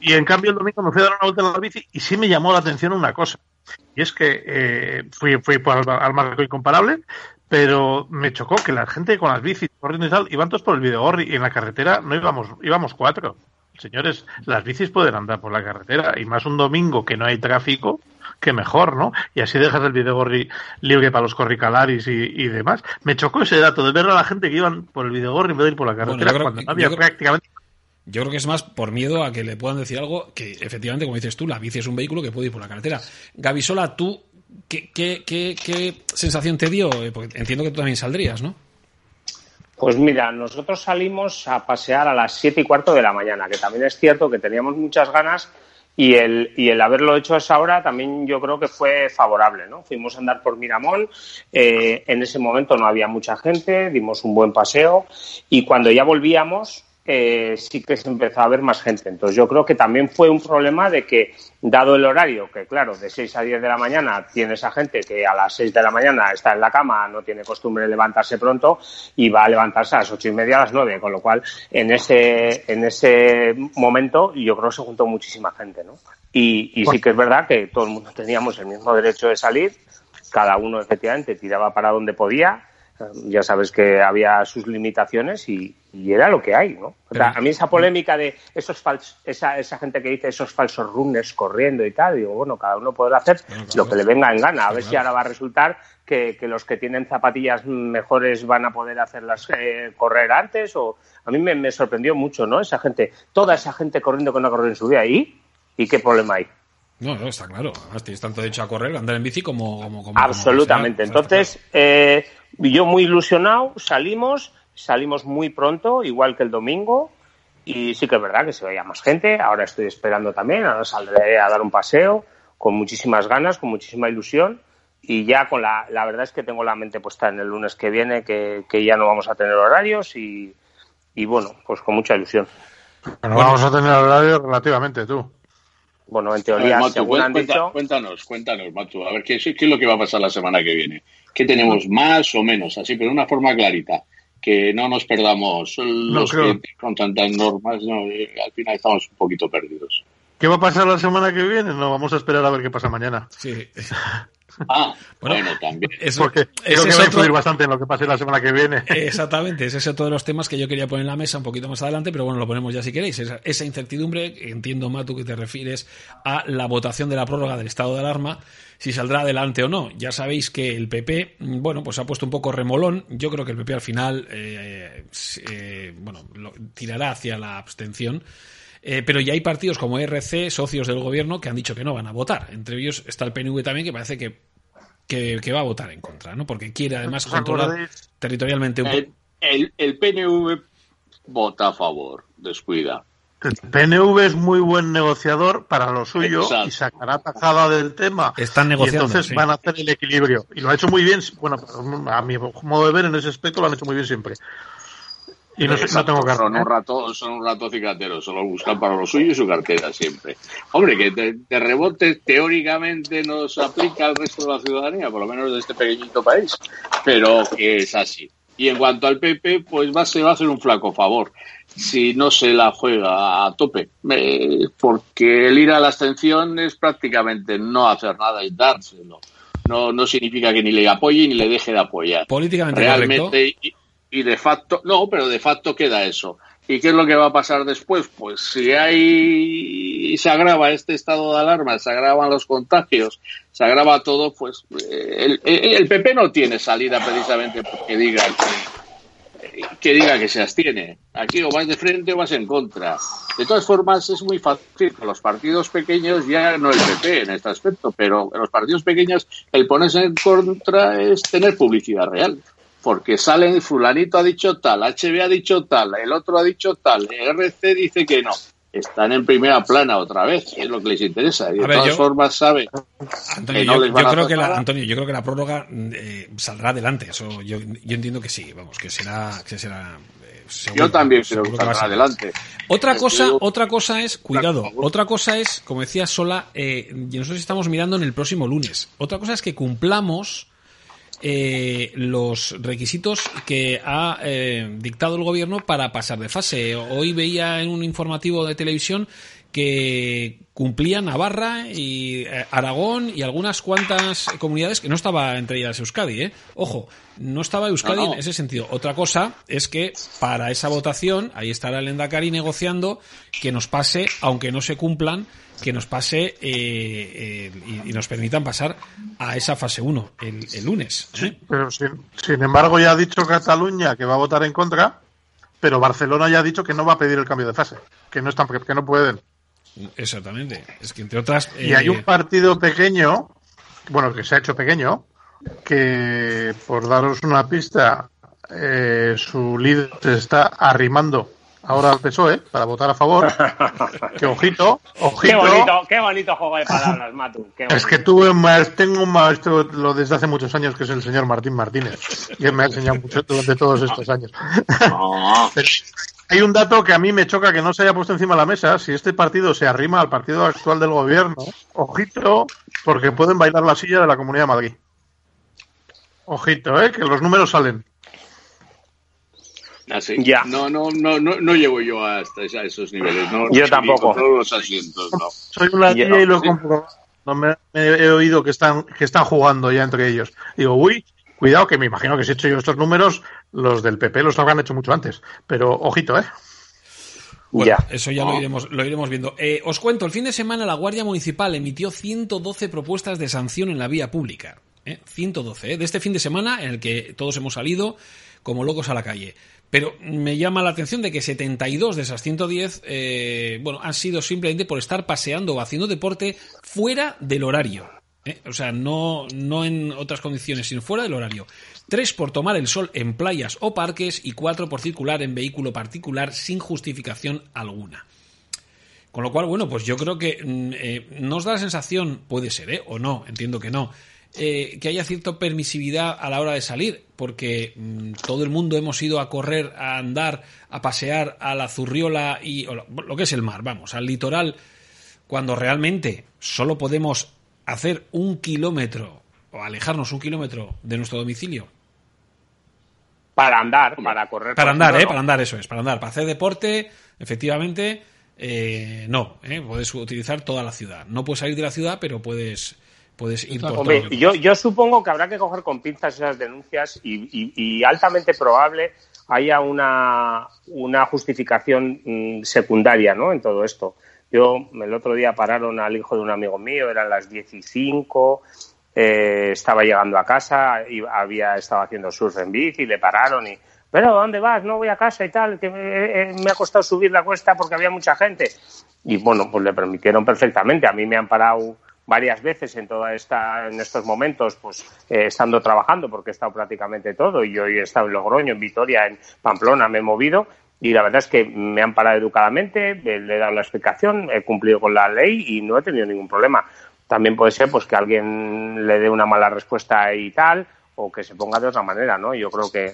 Y en cambio el domingo me fui a dar una vuelta en la bici y sí me llamó la atención una cosa. Y es que eh, fui, fui por al, al marco incomparable, pero me chocó que la gente con las bicis corriendo y tal iban todos por el Videogorri y en la carretera no íbamos, íbamos cuatro. Señores, las bicis pueden andar por la carretera y más un domingo que no hay tráfico, que mejor, ¿no? Y así dejas el Videogorri libre para los corricalaris y, y demás. Me chocó ese dato de ver a la gente que iban por el Videogorri en vez de ir por la carretera yo creo cuando que- no había yo creo- prácticamente Yo creo que es más por miedo a que le puedan decir algo que, efectivamente, como dices tú, la bici es un vehículo que puede ir por la carretera. Gavisola, tú, ¿qué, qué, qué, qué sensación te dio? Eh, Porque entiendo que tú también saldrías, ¿no? Pues mira, nosotros salimos a pasear a las siete y cuarto de la mañana, que también es cierto que teníamos muchas ganas y el, y el haberlo hecho a esa hora también yo creo que fue favorable, ¿no? Fuimos a andar por Miramón, eh, en ese momento no había mucha gente, dimos un buen paseo y cuando ya volvíamos eh, sí que se empezó a ver más gente. Entonces yo creo que también fue un problema de que, dado el horario, que claro, de 6 a 10 de la mañana tienes a gente que a las 6 de la mañana está en la cama, no tiene costumbre de levantarse pronto y va a levantarse a las ocho y media, a las 9, con lo cual en ese, en ese momento yo creo que se juntó muchísima gente, ¿no? Y, y sí que es verdad que todo el mundo teníamos el mismo derecho de salir, cada uno efectivamente tiraba para donde podía, ya sabes que había sus limitaciones y, y era lo que hay, ¿no? O sea, a mí esa polémica de esos fals- esa, esa gente que dice esos falsos runners corriendo y tal, digo, bueno, cada uno podrá hacer lo que le venga en gana, a ver si ahora va a resultar que, que los que tienen zapatillas mejores van a poder hacerlas eh, correr antes o a mí me, me sorprendió mucho, ¿no? Esa gente, toda esa gente corriendo que no ha corrido en su vida y ¿y qué problema hay? No, no, está claro. Además, tienes tanto derecho a correr, a andar en bici como... como, como Absolutamente. como sea. Entonces, eh, yo muy ilusionado, salimos, salimos muy pronto, igual que el domingo, y sí que es verdad que se veía más gente. Ahora estoy esperando también, ahora saldré a dar un paseo con muchísimas ganas, con muchísima ilusión. Y ya con la, la verdad es que tengo la mente puesta en el lunes que viene, que, que ya no vamos a tener horarios y, y bueno, pues con mucha ilusión. Bueno, vamos a tener horario relativamente tú. Bueno, en A ver, teoría, Matu, según han cuenta- dicho, cuéntanos, cuéntanos, Matu, a ver ¿qué, qué es lo que va a pasar la semana que viene. ¿Qué tenemos más o menos? Así, pero de una forma clarita. Que no nos perdamos los que con tantas normas, no, eh, al final estamos un poquito perdidos. ¿Qué va a pasar la semana que viene? No, vamos a esperar a ver qué pasa mañana. Sí. Ah, Bueno, bueno, también. Eso, Porque ese creo que es va a otro- influir bastante en lo que pase la semana que viene. Exactamente, ese es otro de los temas que yo quería poner en la mesa un poquito más adelante, pero bueno, lo ponemos ya si queréis. Esa, esa incertidumbre, entiendo, Matu, que te refieres a la votación de la prórroga del estado de alarma, si saldrá adelante o no. Ya sabéis que el PP, mm, bueno, pues ha puesto un poco remolón. Yo creo que el PP al final, eh, eh, bueno, lo- tirará hacia la abstención. Eh, pero ya hay partidos como ERC, socios del gobierno, que han dicho que no van a votar. Entre ellos está el PNV también, que parece que, que, que va a votar en contra, ¿no? Porque quiere además ¿Os controlar territorialmente un. El, el, el PNV vota a favor, descuida. El PNV es muy buen negociador para lo suyo Exacto. y sacará tajada del tema. Están y negociando, entonces sí. van a hacer el equilibrio. Y lo ha hecho muy bien. Bueno, a mi modo de ver, en ese aspecto lo han hecho muy bien siempre. Y no, tengo son carne. un rato, son un rato cicateros, solo buscan para lo suyo y su cartera siempre. Hombre, que de, de rebote teóricamente nos aplica al resto de la ciudadanía, por lo menos de este pequeñito país, pero que es así. Y en cuanto al PP, pues va, se va a hacer un flaco favor si no se la juega a tope, Eh, porque el ir a la abstención es prácticamente no hacer nada y dárselo. No, no significa que ni le apoye ni le deje de apoyar Políticamente realmente y de facto no pero de facto queda eso ¿Y qué es lo que va a pasar después? Pues si hay se agrava este estado de alarma, se agravan los contagios, se agrava todo, pues eh, el, el PP no tiene salida precisamente porque diga que, diga que se abstiene. Aquí o vas de frente o vas en contra. De todas formas, es muy fácil. Los partidos pequeños, ya no el PP en este aspecto, pero en los partidos pequeños el ponerse en contra es tener publicidad real porque salen, fulanito ha dicho tal, HB ha dicho tal, el otro ha dicho tal, RC dice que no. Están en primera plana otra vez, es lo que les interesa. Y de ver, todas yo- formas sabe Antonio, que no yo, les van yo a creo que la. Antonio, yo creo que la prórroga eh, saldrá adelante. Eso yo, yo entiendo que sí, vamos, que será, que será. eh, seguro, Yo también creo que saldrá adelante. Otra Es cosa, otra cosa es, cuidado, otra cosa es, como decía Sola, eh, y nosotros estamos mirando en el próximo lunes. Otra cosa es que cumplamos eh, los requisitos que ha eh, dictado el gobierno para pasar de fase. Hoy veía en un informativo de televisión que cumplía Navarra y eh, Aragón y algunas cuantas comunidades que no estaba entre ellas Euskadi, ¿eh? Ojo, no estaba Euskadi No, no. en ese sentido. Otra cosa es que para esa votación, ahí estará el Endacari negociando que nos pase, aunque no se cumplan, que nos pase eh, eh, y, y nos permitan pasar a esa fase 1 el, el lunes. ¿eh? Pero sin, sin embargo, ya ha dicho Cataluña que va a votar en contra, pero Barcelona ya ha dicho que no va a pedir el cambio de fase, que no están, que no pueden. Exactamente. Es que entre otras. Y eh, hay un partido pequeño, bueno, que se ha hecho pequeño, que por daros una pista, eh, su líder se está arrimando ahora al PSOE para votar a favor. Que ojito, Qué ojito. bonito, qué bonito juego de palabras, Matu. qué Es que tuve un maestro, tengo un maestro lo desde hace muchos años que es el señor Martín Martínez él me ha enseñado mucho durante todos estos años. Pero hay un dato que a mí me choca que no se haya puesto encima de la mesa. Si este partido se arrima al partido actual del gobierno, ojito, porque pueden bailar la silla de la Comunidad de Madrid. Ojito, eh, que los números salen. Así. Ya. No, no, no, no, no llego yo hasta a esos niveles. No, Yo tampoco. todos los asientos, no. Soy una Ya, tía y lo he sí. comprobado. No me, me he oído que están, que están jugando ya entre ellos. Digo, uy, cuidado, que me imagino que si he hecho yo estos números, los del PP los habrán hecho mucho antes. Pero ojito, ¿eh? Bueno, Ya. eso ya lo iremos, lo iremos viendo. Eh, os cuento, el fin de semana la Guardia Municipal emitió 112 propuestas de sanción en la vía pública. ¿eh? 112, ¿eh? de este fin de semana en el que todos hemos salido como locos a la calle. Pero me llama la atención de que 72 de esas 110 eh, bueno, han sido simplemente por estar paseando o haciendo deporte fuera del horario. ¿eh? O sea, no, no en otras condiciones, sino fuera del horario. Tres por tomar el sol en playas o parques y cuatro por circular en vehículo particular sin justificación alguna. Con lo cual, bueno, pues yo creo que mm, eh, nos da la sensación, puede ser, ¿eh? O no, entiendo que no, eh, que haya cierta permisividad a la hora de salir, porque mm, todo el mundo hemos ido a correr, a andar, a pasear a la Zurriola y o lo, lo que es el mar, vamos, al litoral, cuando realmente solo podemos hacer un kilómetro o alejarnos un kilómetro de nuestro domicilio. Para andar, para correr. Para andar, ¿eh? Para andar, eso es, para andar. Para hacer deporte, efectivamente, eh, no, ¿eh? Puedes utilizar toda la ciudad. No puedes salir de la ciudad, pero puedes, puedes ir por Hombre, yo, yo supongo que habrá que coger con pinzas esas denuncias y, y- y altamente probable haya una, una justificación mm, secundaria ¿no? en todo esto. Yo, el otro día pararon al hijo de un amigo mío, eran las 15, eh, estaba llegando a casa y había estado haciendo surf en bici y le pararon y pero ¿dónde vas? No voy a casa y tal, que me, eh, me ha costado subir la cuesta porque había mucha gente. Y bueno, pues le permitieron perfectamente. A mí me han parado varias veces en toda esta en estos momentos pues eh, estando trabajando porque he estado prácticamente todo y yo he estado en Logroño, en Vitoria, en Pamplona, me he movido y la verdad es que me han parado educadamente, eh, le he dado la explicación, he cumplido con la ley y no he tenido ningún problema. También puede ser pues que alguien le dé una mala respuesta y tal o que se ponga de otra manera, ¿no? Yo creo que,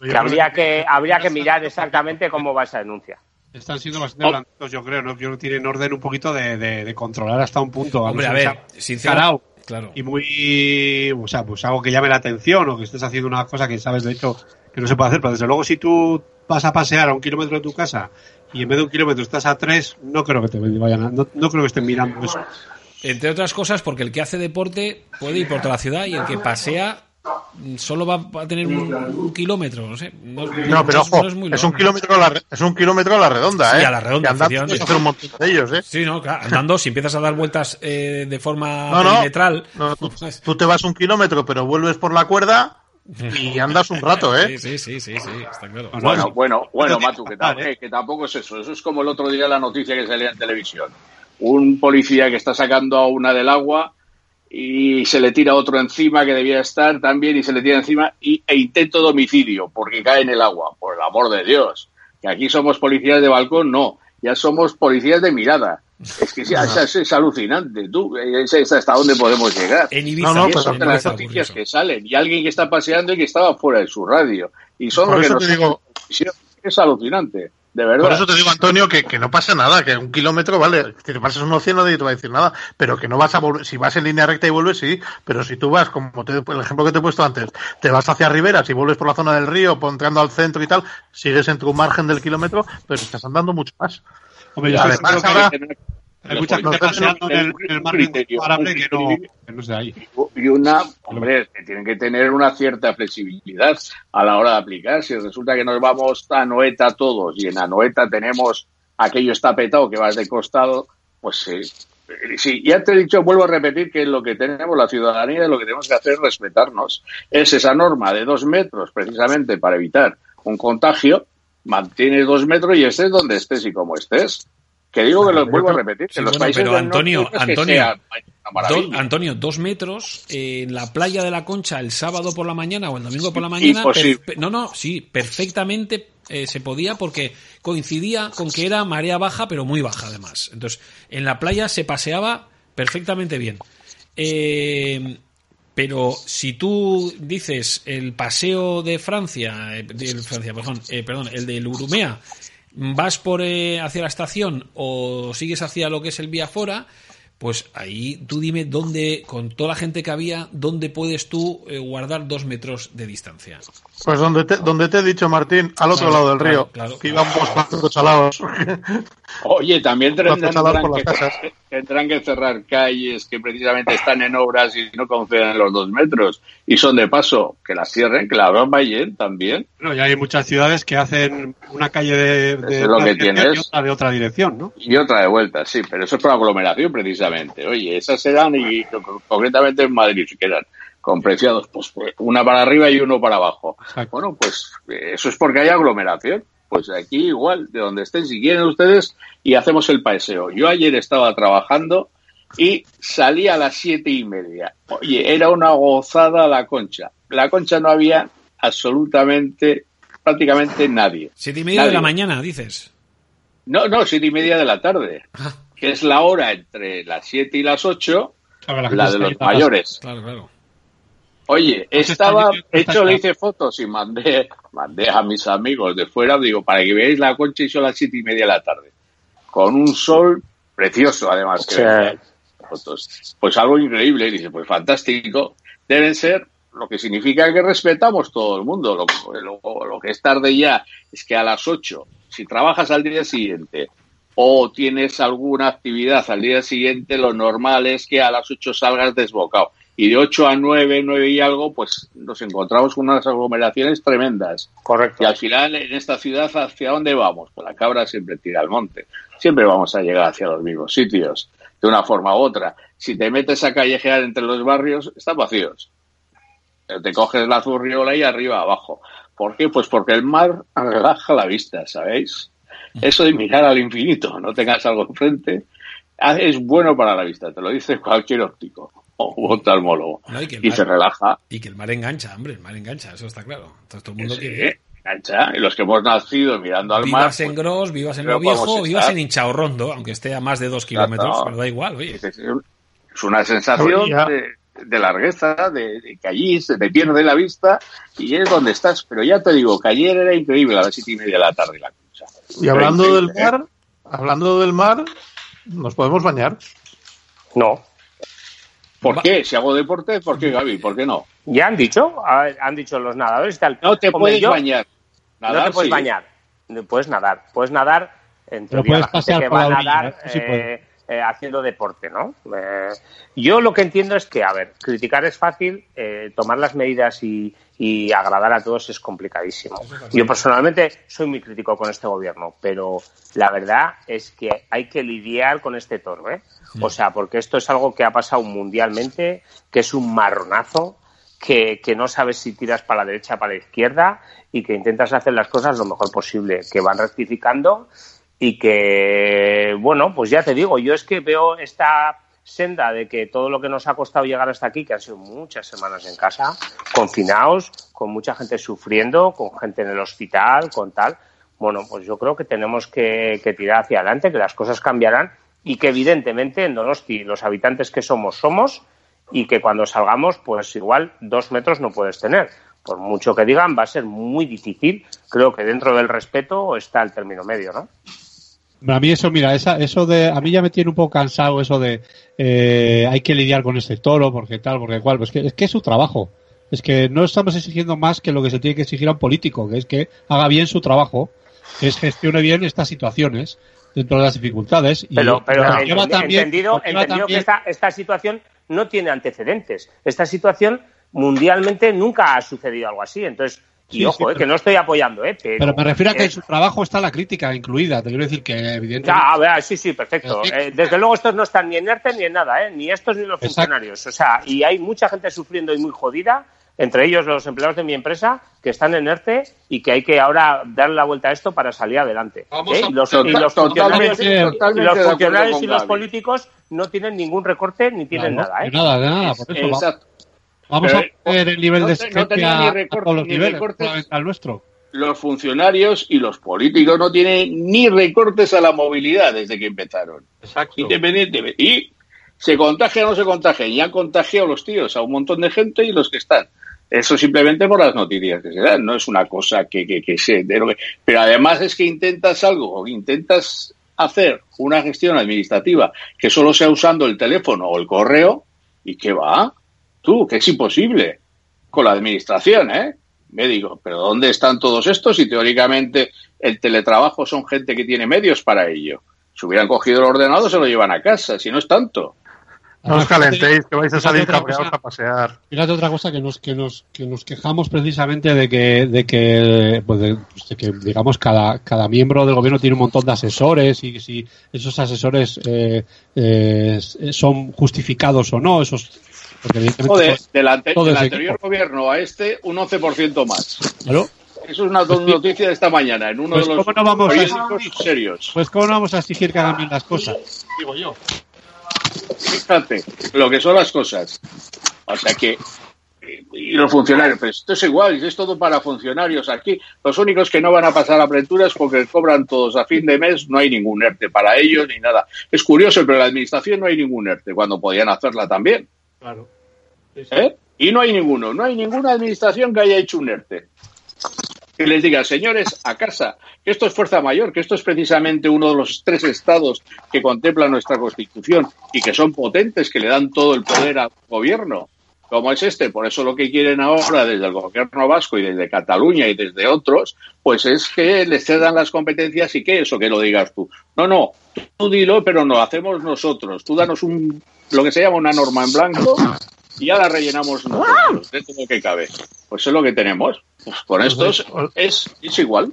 que habría que habría que mirar exactamente cómo va esa denuncia. Están siendo bastante blanditos, yo creo, ¿no? Yo creo que tienen orden un poquito de, de- de controlar hasta un punto. Hombre, a ver, sinceramente, claro. Y muy, o sea, pues algo que llame la atención o que estés haciendo una cosa que sabes de hecho que no se puede hacer. Pero desde luego, si tú vas a pasear a un kilómetro de tu casa y en vez de un kilómetro estás a tres, no creo que te vayan a- no, no creo que estén mirando eso. Entre otras cosas, porque el que hace deporte puede ir por toda la ciudad y el que pasea solo va a tener un, un kilómetro, no sé. No, No, pero no ojo, es muy es un kilómetro a la, re- es un kilómetro a la redonda, Sí, ¿eh? a la redonda, andando puedes hacer un montón de ellos, ¿eh? Sí, no, claro, andando, si empiezas a dar vueltas eh, de forma No, no, perimetral, no, tú, pues- tú te vas un kilómetro, pero vuelves por la cuerda y andas un rato, ¿eh? Sí, sí, sí, sí, sí, está claro. Bueno, bueno, bueno, Matu, que, eh, que tampoco es eso. Eso es como el otro día la noticia que salía en televisión. Un policía que está sacando a una del agua y se le tira otro encima que debía estar también y se le tira encima y, e intento de homicidio porque cae en el agua. Por el amor de Dios. Que aquí somos policías de balcón, no. Ya somos policías de mirada. Es que es, es- es alucinante. Tú, es, es hasta dónde podemos llegar. En Ibiza, No, no, de las noticias que salen y alguien que está paseando y que estaba fuera de su radio. Y son Por lo que nos digo- es alucinante, de verdad. Por eso te digo, Antonio, que, que no pasa nada, que un kilómetro, vale, si te pasas un océano nadie te va a decir nada, pero que no vas a volver, si vas en línea recta y vuelves, sí, pero si tú vas, como te- el ejemplo que te he puesto antes, te vas hacia Riberas y vuelves por la zona del río, entrando al centro y tal, sigues en tu margen del kilómetro, pero estás andando mucho más. Hombre, yo Además, que hay mucha gente paseando en el, en mar que no, que ahí. y una, hombre, que tienen que tener una cierta flexibilidad a la hora de aplicar. Si resulta que nos vamos a Noeta todos y en Anoeta tenemos aquello está petado que vas de costado, pues sí. Eh, Sí, ya te he dicho, vuelvo a repetir que lo que tenemos la ciudadanía y lo que tenemos que hacer es respetarnos. Es esa norma de dos metros, precisamente para evitar un contagio. Mantienes dos metros y estés donde estés y como estés. Que digo que lo vuelvo a repetir. Que Sí, los bueno, países pero Antonio, Antonio, Do-. Antonio, dos metros en la playa de la Concha el sábado por la mañana o el domingo por la mañana. Per- no, no, sí, perfectamente eh, se podía porque coincidía con que era marea baja, pero muy baja además. Entonces, en la playa se paseaba perfectamente bien. Eh, pero si tú dices el paseo de Francia, eh, del Francia, perdón, eh, perdón, el del Urumea, vas por eh, hacia la estación o sigues hacia lo que es el Vía Fora, pues ahí tú dime dónde, con toda la gente que había, dónde puedes tú eh, guardar dos metros de distancia. Pues donde te, donde te he dicho, Martín, al otro Claro, lado del río, claro, que claro. cuatro salados. Oye, también tendrán, que, tendrán que cerrar calles que precisamente están en obras y no conceden los dos metros y son de paso. Que las cierren, que la abran Bayern también. Bueno, ya hay muchas ciudades que hacen una calle de, de lo que tienes. y otra de otra dirección, ¿no? Y otra de vuelta, sí, pero eso es por aglomeración precisamente. Oye, esas eran, y co- concretamente en Madrid, que eran con preciados, pues pues, una para arriba y uno para abajo. Exacto. Bueno, pues eh, eso es porque hay aglomeración. Pues aquí igual, de donde estén, si quieren ustedes, y hacemos el paseo. Yo ayer estaba trabajando y salí a las siete y media. Oye, era una gozada la concha. La concha no había absolutamente, prácticamente nadie. Siete y media de la mañana, dices. No, no, siete y media de la tarde, Ah, que es la hora entre las siete y las ocho, Claro, la gente la de los mayores. claro, claro. Oye, Pues estaba, hecho, le hice fotos y mandé, mandé a mis amigos de fuera, digo, para que veáis la concha y son las siete y media de la tarde. Con un sol precioso, además, que fotos. Pues algo increíble, y dice, pues fantástico. Deben ser, lo que significa que respetamos todo el mundo. Lo, lo- lo que es tarde ya es que a las ocho, si trabajas al día siguiente o tienes alguna actividad al día siguiente, lo normal es que a las ocho salgas desbocado. Y de 8 a 9, 9 y algo, pues nos encontramos con unas aglomeraciones tremendas. Correcto. Y al final, en esta ciudad, ¿hacia dónde vamos? Pues la cabra siempre tira al monte. Siempre vamos a llegar hacia los mismos sitios, de una forma u otra. Si te metes a callejear entre los barrios, están vacíos. Te coges la zurriola y arriba abajo. ¿Por qué? Pues porque el mar relaja la vista, ¿sabéis? Eso de mirar al infinito, no tengas algo enfrente, ah, es bueno para la vista, te lo dice cualquier óptico o oftalmólogo. No, y se relaja. Y que el mar engancha, hombre, el mar engancha, eso está claro. Entonces todo el mundo Sí, quiere. engancha. Y los que hemos nacido mirando al mar. Vivas en pues, Gros, vivas en lo viejo, vivas estar. en Inchaurrondo, aunque esté a más de dos kilómetros, pero da igual, oye. Es una sensación Oye, de, de largueza, de, de que allí se te pierde la vista y es donde estás. Pero ya te digo que ayer era increíble a las siete y media de la tarde la concha. Y hablando del ¿eh? mar, hablando del mar, nos podemos bañar. No. ¿Por Va- qué? Si hago deporte, ¿por qué, Gaby? ¿Por qué no? Ya han dicho, han dicho los nadadores y tal. No te puedes yo- bañar. no te puedes sí. bañar. No Puedes nadar. Puedes nadar. En teoría, puedes la gente pasear que por va a la orilla, nadar ¿eh? Eh, haciendo deporte, ¿no? Eh, yo lo que entiendo es que, a ver, criticar es fácil, eh, tomar las medidas y, y agradar a todos es complicadísimo. Yo personalmente soy muy crítico con este gobierno, pero la verdad es que hay que lidiar con este toro, ¿eh? O sea, porque esto es algo que ha pasado mundialmente, que es un marronazo, que, que no sabes si tiras para la derecha o para la izquierda y que intentas hacer las cosas lo mejor posible, que van rectificando y que, bueno, pues ya te digo, yo es que veo esta senda de que todo lo que nos ha costado llegar hasta aquí, que han sido muchas semanas en casa, confinados, con mucha gente sufriendo, con gente en el hospital, con tal, bueno, pues yo creo que tenemos que, que tirar hacia adelante, que las cosas cambiarán y que evidentemente en Donosti los habitantes que somos somos y que cuando salgamos pues igual dos metros no puedes tener. Por mucho que digan va a ser muy difícil. Creo que dentro del respeto está el término medio, ¿no? A mí eso, mira, esa, eso de, a mí ya me tiene un poco cansado eso de, eh, hay que lidiar con este toro, porque tal, porque cual, pues que, es que es su trabajo. Es que no estamos exigiendo más que lo que se tiene que exigir a un político, que es que haga bien su trabajo, que es gestione bien estas situaciones dentro de las dificultades. Y Pero, pero lo ent- lleva también- entendido, entendido que esta, esta situación no tiene antecedentes. Esta situación mundialmente nunca ha sucedido algo así. Entonces, y Sí, ojo, sí, eh, pero- que no estoy apoyando, ¿eh? Pero, Pero me refiero a que eh, en su trabajo está la crítica incluida. Te quiero decir que evidentemente. Ya, a ver, sí, sí, perfecto. Eh, desde luego estos no están ni en ERTE ni en nada, ¿eh? Ni estos ni los Exacto. funcionarios. O sea, y hay mucha gente sufriendo y muy jodida, entre ellos los empleados de mi empresa, que están en ERTE y que hay que ahora darle la vuelta a esto para salir adelante. Vamos ¿eh? a- Y los, Total- y los funcionarios, totalmente- y los funcionarios y políticos no tienen ningún recorte ni tienen Claro, nada, ¿eh? de nada, de nada, por eso va- Exacto. Vamos Pero, a poner el nivel no de no exigencia tenía ni a recortes, todos los ni niveles, recortes. al nuestro. Los funcionarios y los políticos no tienen ni recortes a la movilidad desde que empezaron. Exacto. Independientemente. Y se contagia o no se contagia. Y han contagiado los tíos a un montón de gente y los que están. Eso simplemente por las noticias que se dan. No es una cosa que, que, que se. de lo que- Pero además es que intentas algo o intentas hacer una gestión administrativa que solo sea usando el teléfono o el correo y que va. Tú, que es imposible. Con la administración, ¿eh? Me digo, pero ¿dónde están todos estos? Y teóricamente el teletrabajo son gente que tiene medios para ello. Si hubieran cogido el ordenador se lo llevan a casa, si no es tanto. No os calentéis, que vais a salir otra cabreados cosa. a pasear. Fíjate otra cosa que nos que nos que nos quejamos precisamente de que de que pues de, pues de que digamos cada cada miembro del gobierno tiene un montón de asesores y si esos asesores eh, eh, son justificados o no esos Joder, pues, del, ante- todo del ese anterior equipo. gobierno a este, un 11% más. claro, Eso es una noticia de esta mañana, en uno Pues, de los ¿cómo no vamos a- serios. pues cómo no vamos a exigir que hagan bien las cosas digo yo Fíjate lo que son las cosas. O sea que. Y los funcionarios, pero esto es igual, es todo para funcionarios aquí. Los únicos que no van a pasar apreturas porque cobran todos a fin de mes, no hay ningún ERTE para ellos ni nada. Es curioso, pero en la administración no hay ningún ERTE, cuando podían hacerla también. claro ¿eh? Y no hay ninguno, no hay ninguna administración que haya hecho un ERTE. Que les diga, señores, a casa, que esto es fuerza mayor, que esto es precisamente uno de los tres estados que contempla nuestra Constitución y que son potentes, que le dan todo el poder al gobierno, como es este. Por eso lo que quieren ahora desde el gobierno vasco y desde Cataluña y desde otros, pues es que les cedan las competencias y que eso, que lo digas tú. No, no, tú dilo, pero no hacemos nosotros. Tú danos un, lo que se llama una norma en blanco y ya la rellenamos nosotros, dentro de lo que cabe. Pues es lo que tenemos. Pues con estos es, es igual.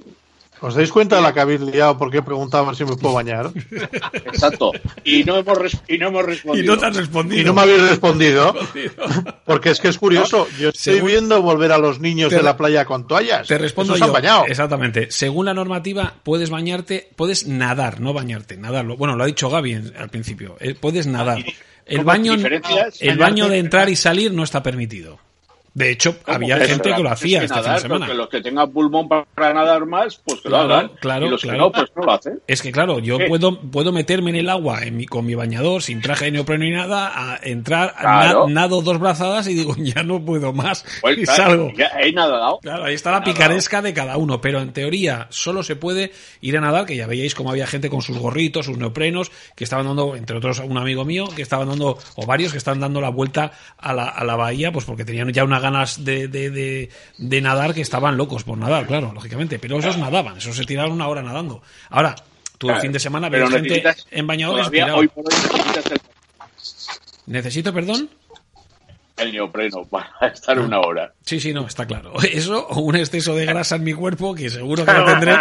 ¿Os dais cuenta de la que habéis liado porque he preguntado a ver si me puedo bañar? Exacto. Y no hemos, res- y no hemos Y respondido. no te has respondido. Y no me habéis respondido. Porque es que es curioso. Yo estoy Según- viendo volver a los niños Te- de la playa con toallas. Te respondo yo. han bañado. Exactamente. Según la normativa, puedes bañarte, puedes nadar, no bañarte, nadarlo. Bueno, lo ha dicho Gaby al principio. eh, puedes nadar. El ¿Cómo baño, el baño de entrar y salir no está permitido. De hecho, ¿Cómo había que gente que lo hacía que este fin de nadar, semana. porque los que tengan pulmón para nadar más, pues que Claro, lo hagan. claro, y los claro. que no, pues no lo hacen. Es que claro, yo ¿Qué? puedo, puedo meterme en el agua en mi, con mi bañador sin traje de neopreno ni nada, a entrar, Claro. na- nado dos brazadas y digo, ya no puedo más. Pues, y claro, salgo. ya he nadado. Claro, ahí está la picaresca de cada uno, pero en teoría solo se puede ir a nadar, que ya veíais como había gente con sus gorritos, sus neoprenos, que estaban dando, entre otros un amigo mío, que estaban dando, o varios que estaban dando la vuelta a la, a la bahía, pues porque tenían ya unas ganas de, de, de, de nadar que estaban locos por nadar, claro, lógicamente, pero esos nadaban, esos se tiraron una hora nadando. Ahora, Tú el fin de semana ves gente en bañadores hoy por hoy necesitas el, ¿Necesito perdón? el neopreno para estar una hora. Sí, sí, no, está claro. Eso o un exceso de grasa en mi cuerpo que seguro que lo tendré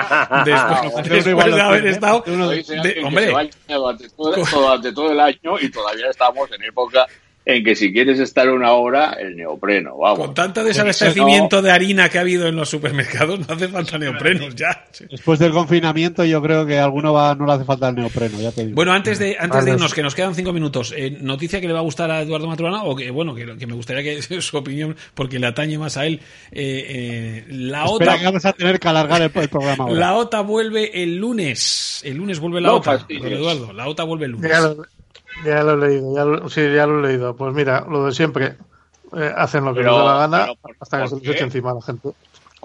después, de haber estado. De- hombre, durante todo, durante todo el año y todavía estamos en época en que si quieres estar una hora, el neopreno, vamos. con tanto desabastecimiento de harina que ha habido en los supermercados, no hace falta neoprenos ya. Después del confinamiento, yo creo que a alguno va, no le hace falta el neopreno, ya te digo. Bueno, antes de antes Vale. de irnos, que nos quedan cinco minutos, eh, noticia que le va a gustar a Eduardo Maturana o que bueno que, que me gustaría que su opinión porque le atañe más a él. Eh, eh, la Espera OTA que vamos a tener que alargar el, el programa ahora. la OTA vuelve el lunes. El lunes vuelve la No OTA. Eduardo, la OTA vuelve el lunes. Ya lo he leído, ya lo, sí, ya lo he leído. Pues mira, lo de siempre. Eh, hacen lo que Pero- les da la gana pero ¿por- hasta que se les eche encima a la gente.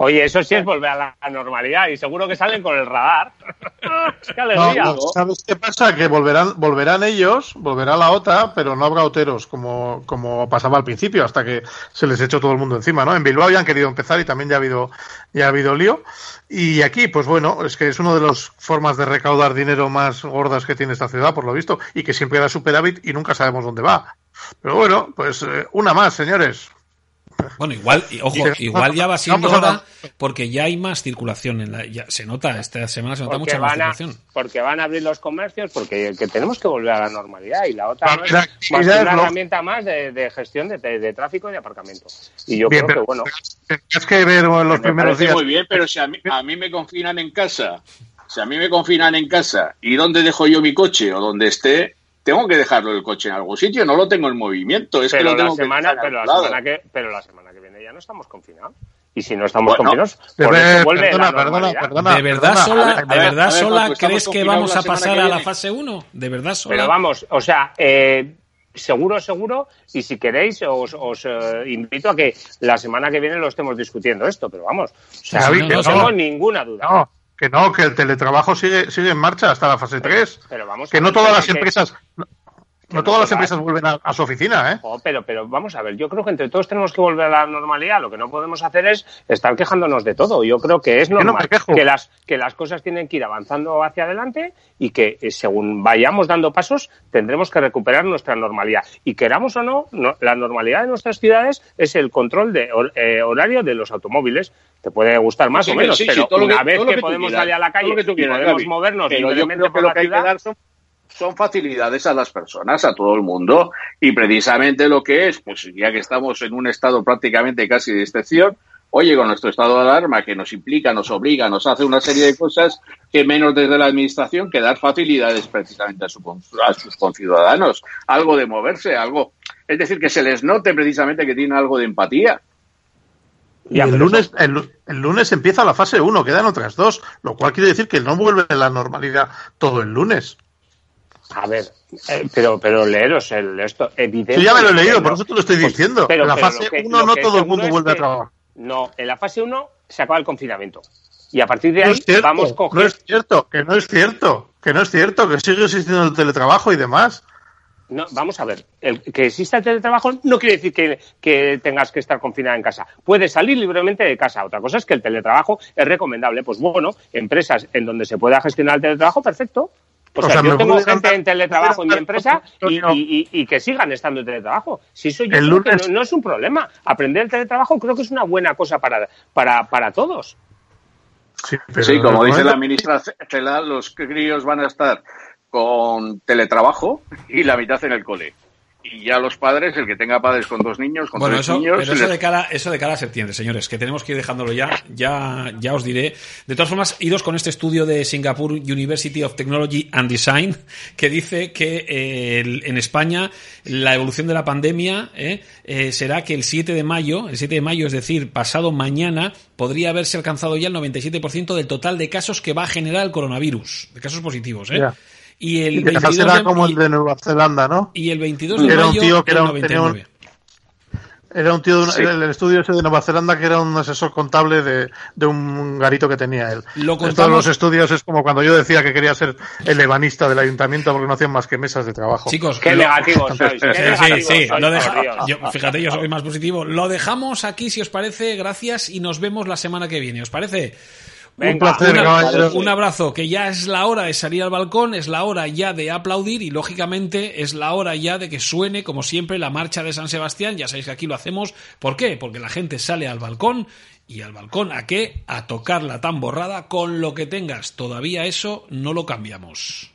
Oye, eso sí es volver a la normalidad y seguro que salen con el radar. ¡Qué alegría! no, ¿Sabes qué pasa? Que volverán, volverán ellos, volverá la OTA, pero no habrá hoteros como, como pasaba al principio, hasta que se les echó todo el mundo encima, ¿no? En Bilbao ya han querido empezar y también ya ha habido, ya ha habido lío. Y aquí, pues bueno, es que es una de las formas de recaudar dinero más gordas que tiene esta ciudad, por lo visto, y que siempre da superávit y nunca sabemos dónde va. Pero bueno, pues eh, una más, señores. Bueno, igual, y, ojo, igual ya va siendo a hora porque ya hay más circulación. En la, ya, se nota, esta semana se nota Porque mucha más a, circulación. porque van a abrir los comercios, porque que tenemos que volver a la normalidad y la otra no es más una herramienta más de, de gestión de, de tráfico y de aparcamiento. Y yo Bien, creo pero que, bueno, es que ver en los me primeros días. muy bien, pero si a mí, a mí me confinan en casa, si a mí me confinan en casa y dónde dejo yo mi coche o donde esté, tengo que dejarlo el coche en algún sitio, no lo tengo en movimiento, es que pero lo la tengo que semana, dejar pero la semana que, pero la semana que viene ya no estamos confinados. Y si no estamos Bueno, confinados, por eso vuelve perdona, la perdona, perdona. ¿De verdad, perdona. sola, ver, ¿de verdad ver, sola crees que vamos a pasar que a la fase 1? ¿De verdad sola? Pero vamos, o sea, eh, seguro, seguro, y si queréis os, os eh, invito a que la semana que viene lo estemos discutiendo esto, pero vamos, o sea, David, no, que no. tengo ninguna duda. Que no, que el teletrabajo sigue, sigue en marcha hasta la fase 3. pero vamos que no todas las empresas, no todas las empresas vuelven a, a su oficina, ¿eh? Oh, pero, pero vamos a ver, yo creo que entre todos tenemos que volver a la normalidad. Lo que no podemos hacer es estar quejándonos de todo. Yo creo que es no normal que las que las cosas tienen que ir avanzando hacia adelante y que eh, según vayamos dando pasos tendremos que recuperar nuestra normalidad. Y queramos o no, no- la normalidad de nuestras ciudades es el control de hor- eh, horario de los automóviles. Te puede gustar más Sí, o menos, sí, sí, pero lo una que- vez que, podemos quieras, salir a la calle y podemos Gaby. movernos libremente por la que hay que ciudad, son, facilidades a las personas, a todo el mundo, y precisamente lo que es, pues ya que estamos en un estado prácticamente casi de excepción, oye, con nuestro estado de alarma que nos implica, nos obliga, nos hace una serie de cosas que menos desde la administración que dar facilidades precisamente a, su a sus conciudadanos, algo de moverse, algo, es decir, que se les note precisamente que tienen algo de empatía. Y el lunes, el, lu- el lunes empieza la fase 1, quedan otras dos, lo cual quiere decir que no vuelve la normalidad todo el lunes. A ver, eh, pero, pero leeros el, esto, evidentemente. Sí, ya me lo he leído, no. por eso te lo estoy Pues, diciendo. pero- en la pero fase lo que- 1 lo no todo el mundo vuelve a trabajar. No, en la fase 1 se acaba el confinamiento. Y a partir de No ahí cierto, vamos no cogiendo. es cierto, que no es cierto, que no es cierto, que sigue existiendo el teletrabajo y demás. No, vamos a ver, el, que exista el teletrabajo no quiere decir que, que tengas que estar confinada en casa. Puedes salir libremente de casa. Otra cosa es que el teletrabajo es recomendable. Pues bueno, empresas en donde se pueda gestionar el teletrabajo, perfecto. O, O sea, sea, yo tengo gente en teletrabajo en mi empresa y, y- y- y que sigan estando en teletrabajo. Si eso yo El creo que lunes- no, no es un problema. Aprender el teletrabajo creo que es una buena cosa para, para, para todos. Sí, pero Sí, como dice la ministra Cela, los críos van a estar con teletrabajo y la mitad en el cole. Y ya los padres, el que tenga padres con dos niños, con Bueno, tres eso, niños, pero eso les- de cara, eso de cara a septiembre, señores, que tenemos que ir dejándolo ya, ya, ya os diré. De todas formas, iros con este estudio de Singapore University of Technology and Design, que dice que eh, el- en España la evolución de la pandemia eh, eh, será que el 7 de mayo, el 7 de mayo, es decir, pasado mañana, podría haberse alcanzado ya el 97% del total de casos que va a generar el coronavirus, de casos positivos, ¿eh? Y el Y que 22 será de- como y- el de Nueva Zelanda, ¿no? y el 22 de Era un tío que era un- tenía un- 99. Era un tío, de un- Sí. el, el estudio ese de Nueva Zelanda que era un asesor contable de, de un garito que tenía él. Lo En todos contamos- los estudios es como cuando yo decía que quería ser el ebanista del ayuntamiento porque no hacían más que mesas de trabajo. Chicos, Qué lo- negativo sois. Qué Sí, negativos sí, sois, lo por deja- Dios. yo- fíjate, yo soy más positivo. Lo dejamos aquí, si os parece. Gracias y nos vemos la semana que viene. ¿Os parece? Un placer, Una- caballeros. un abrazo, que ya es la hora de salir al balcón, es la hora ya de aplaudir y lógicamente es la hora ya de que suene, como siempre, la marcha de San Sebastián. Ya sabéis que aquí lo hacemos. ¿Por qué? Porque la gente sale al balcón y al balcón a qué? A tocar la tamborrada con lo que tengas. Todavía eso no lo cambiamos.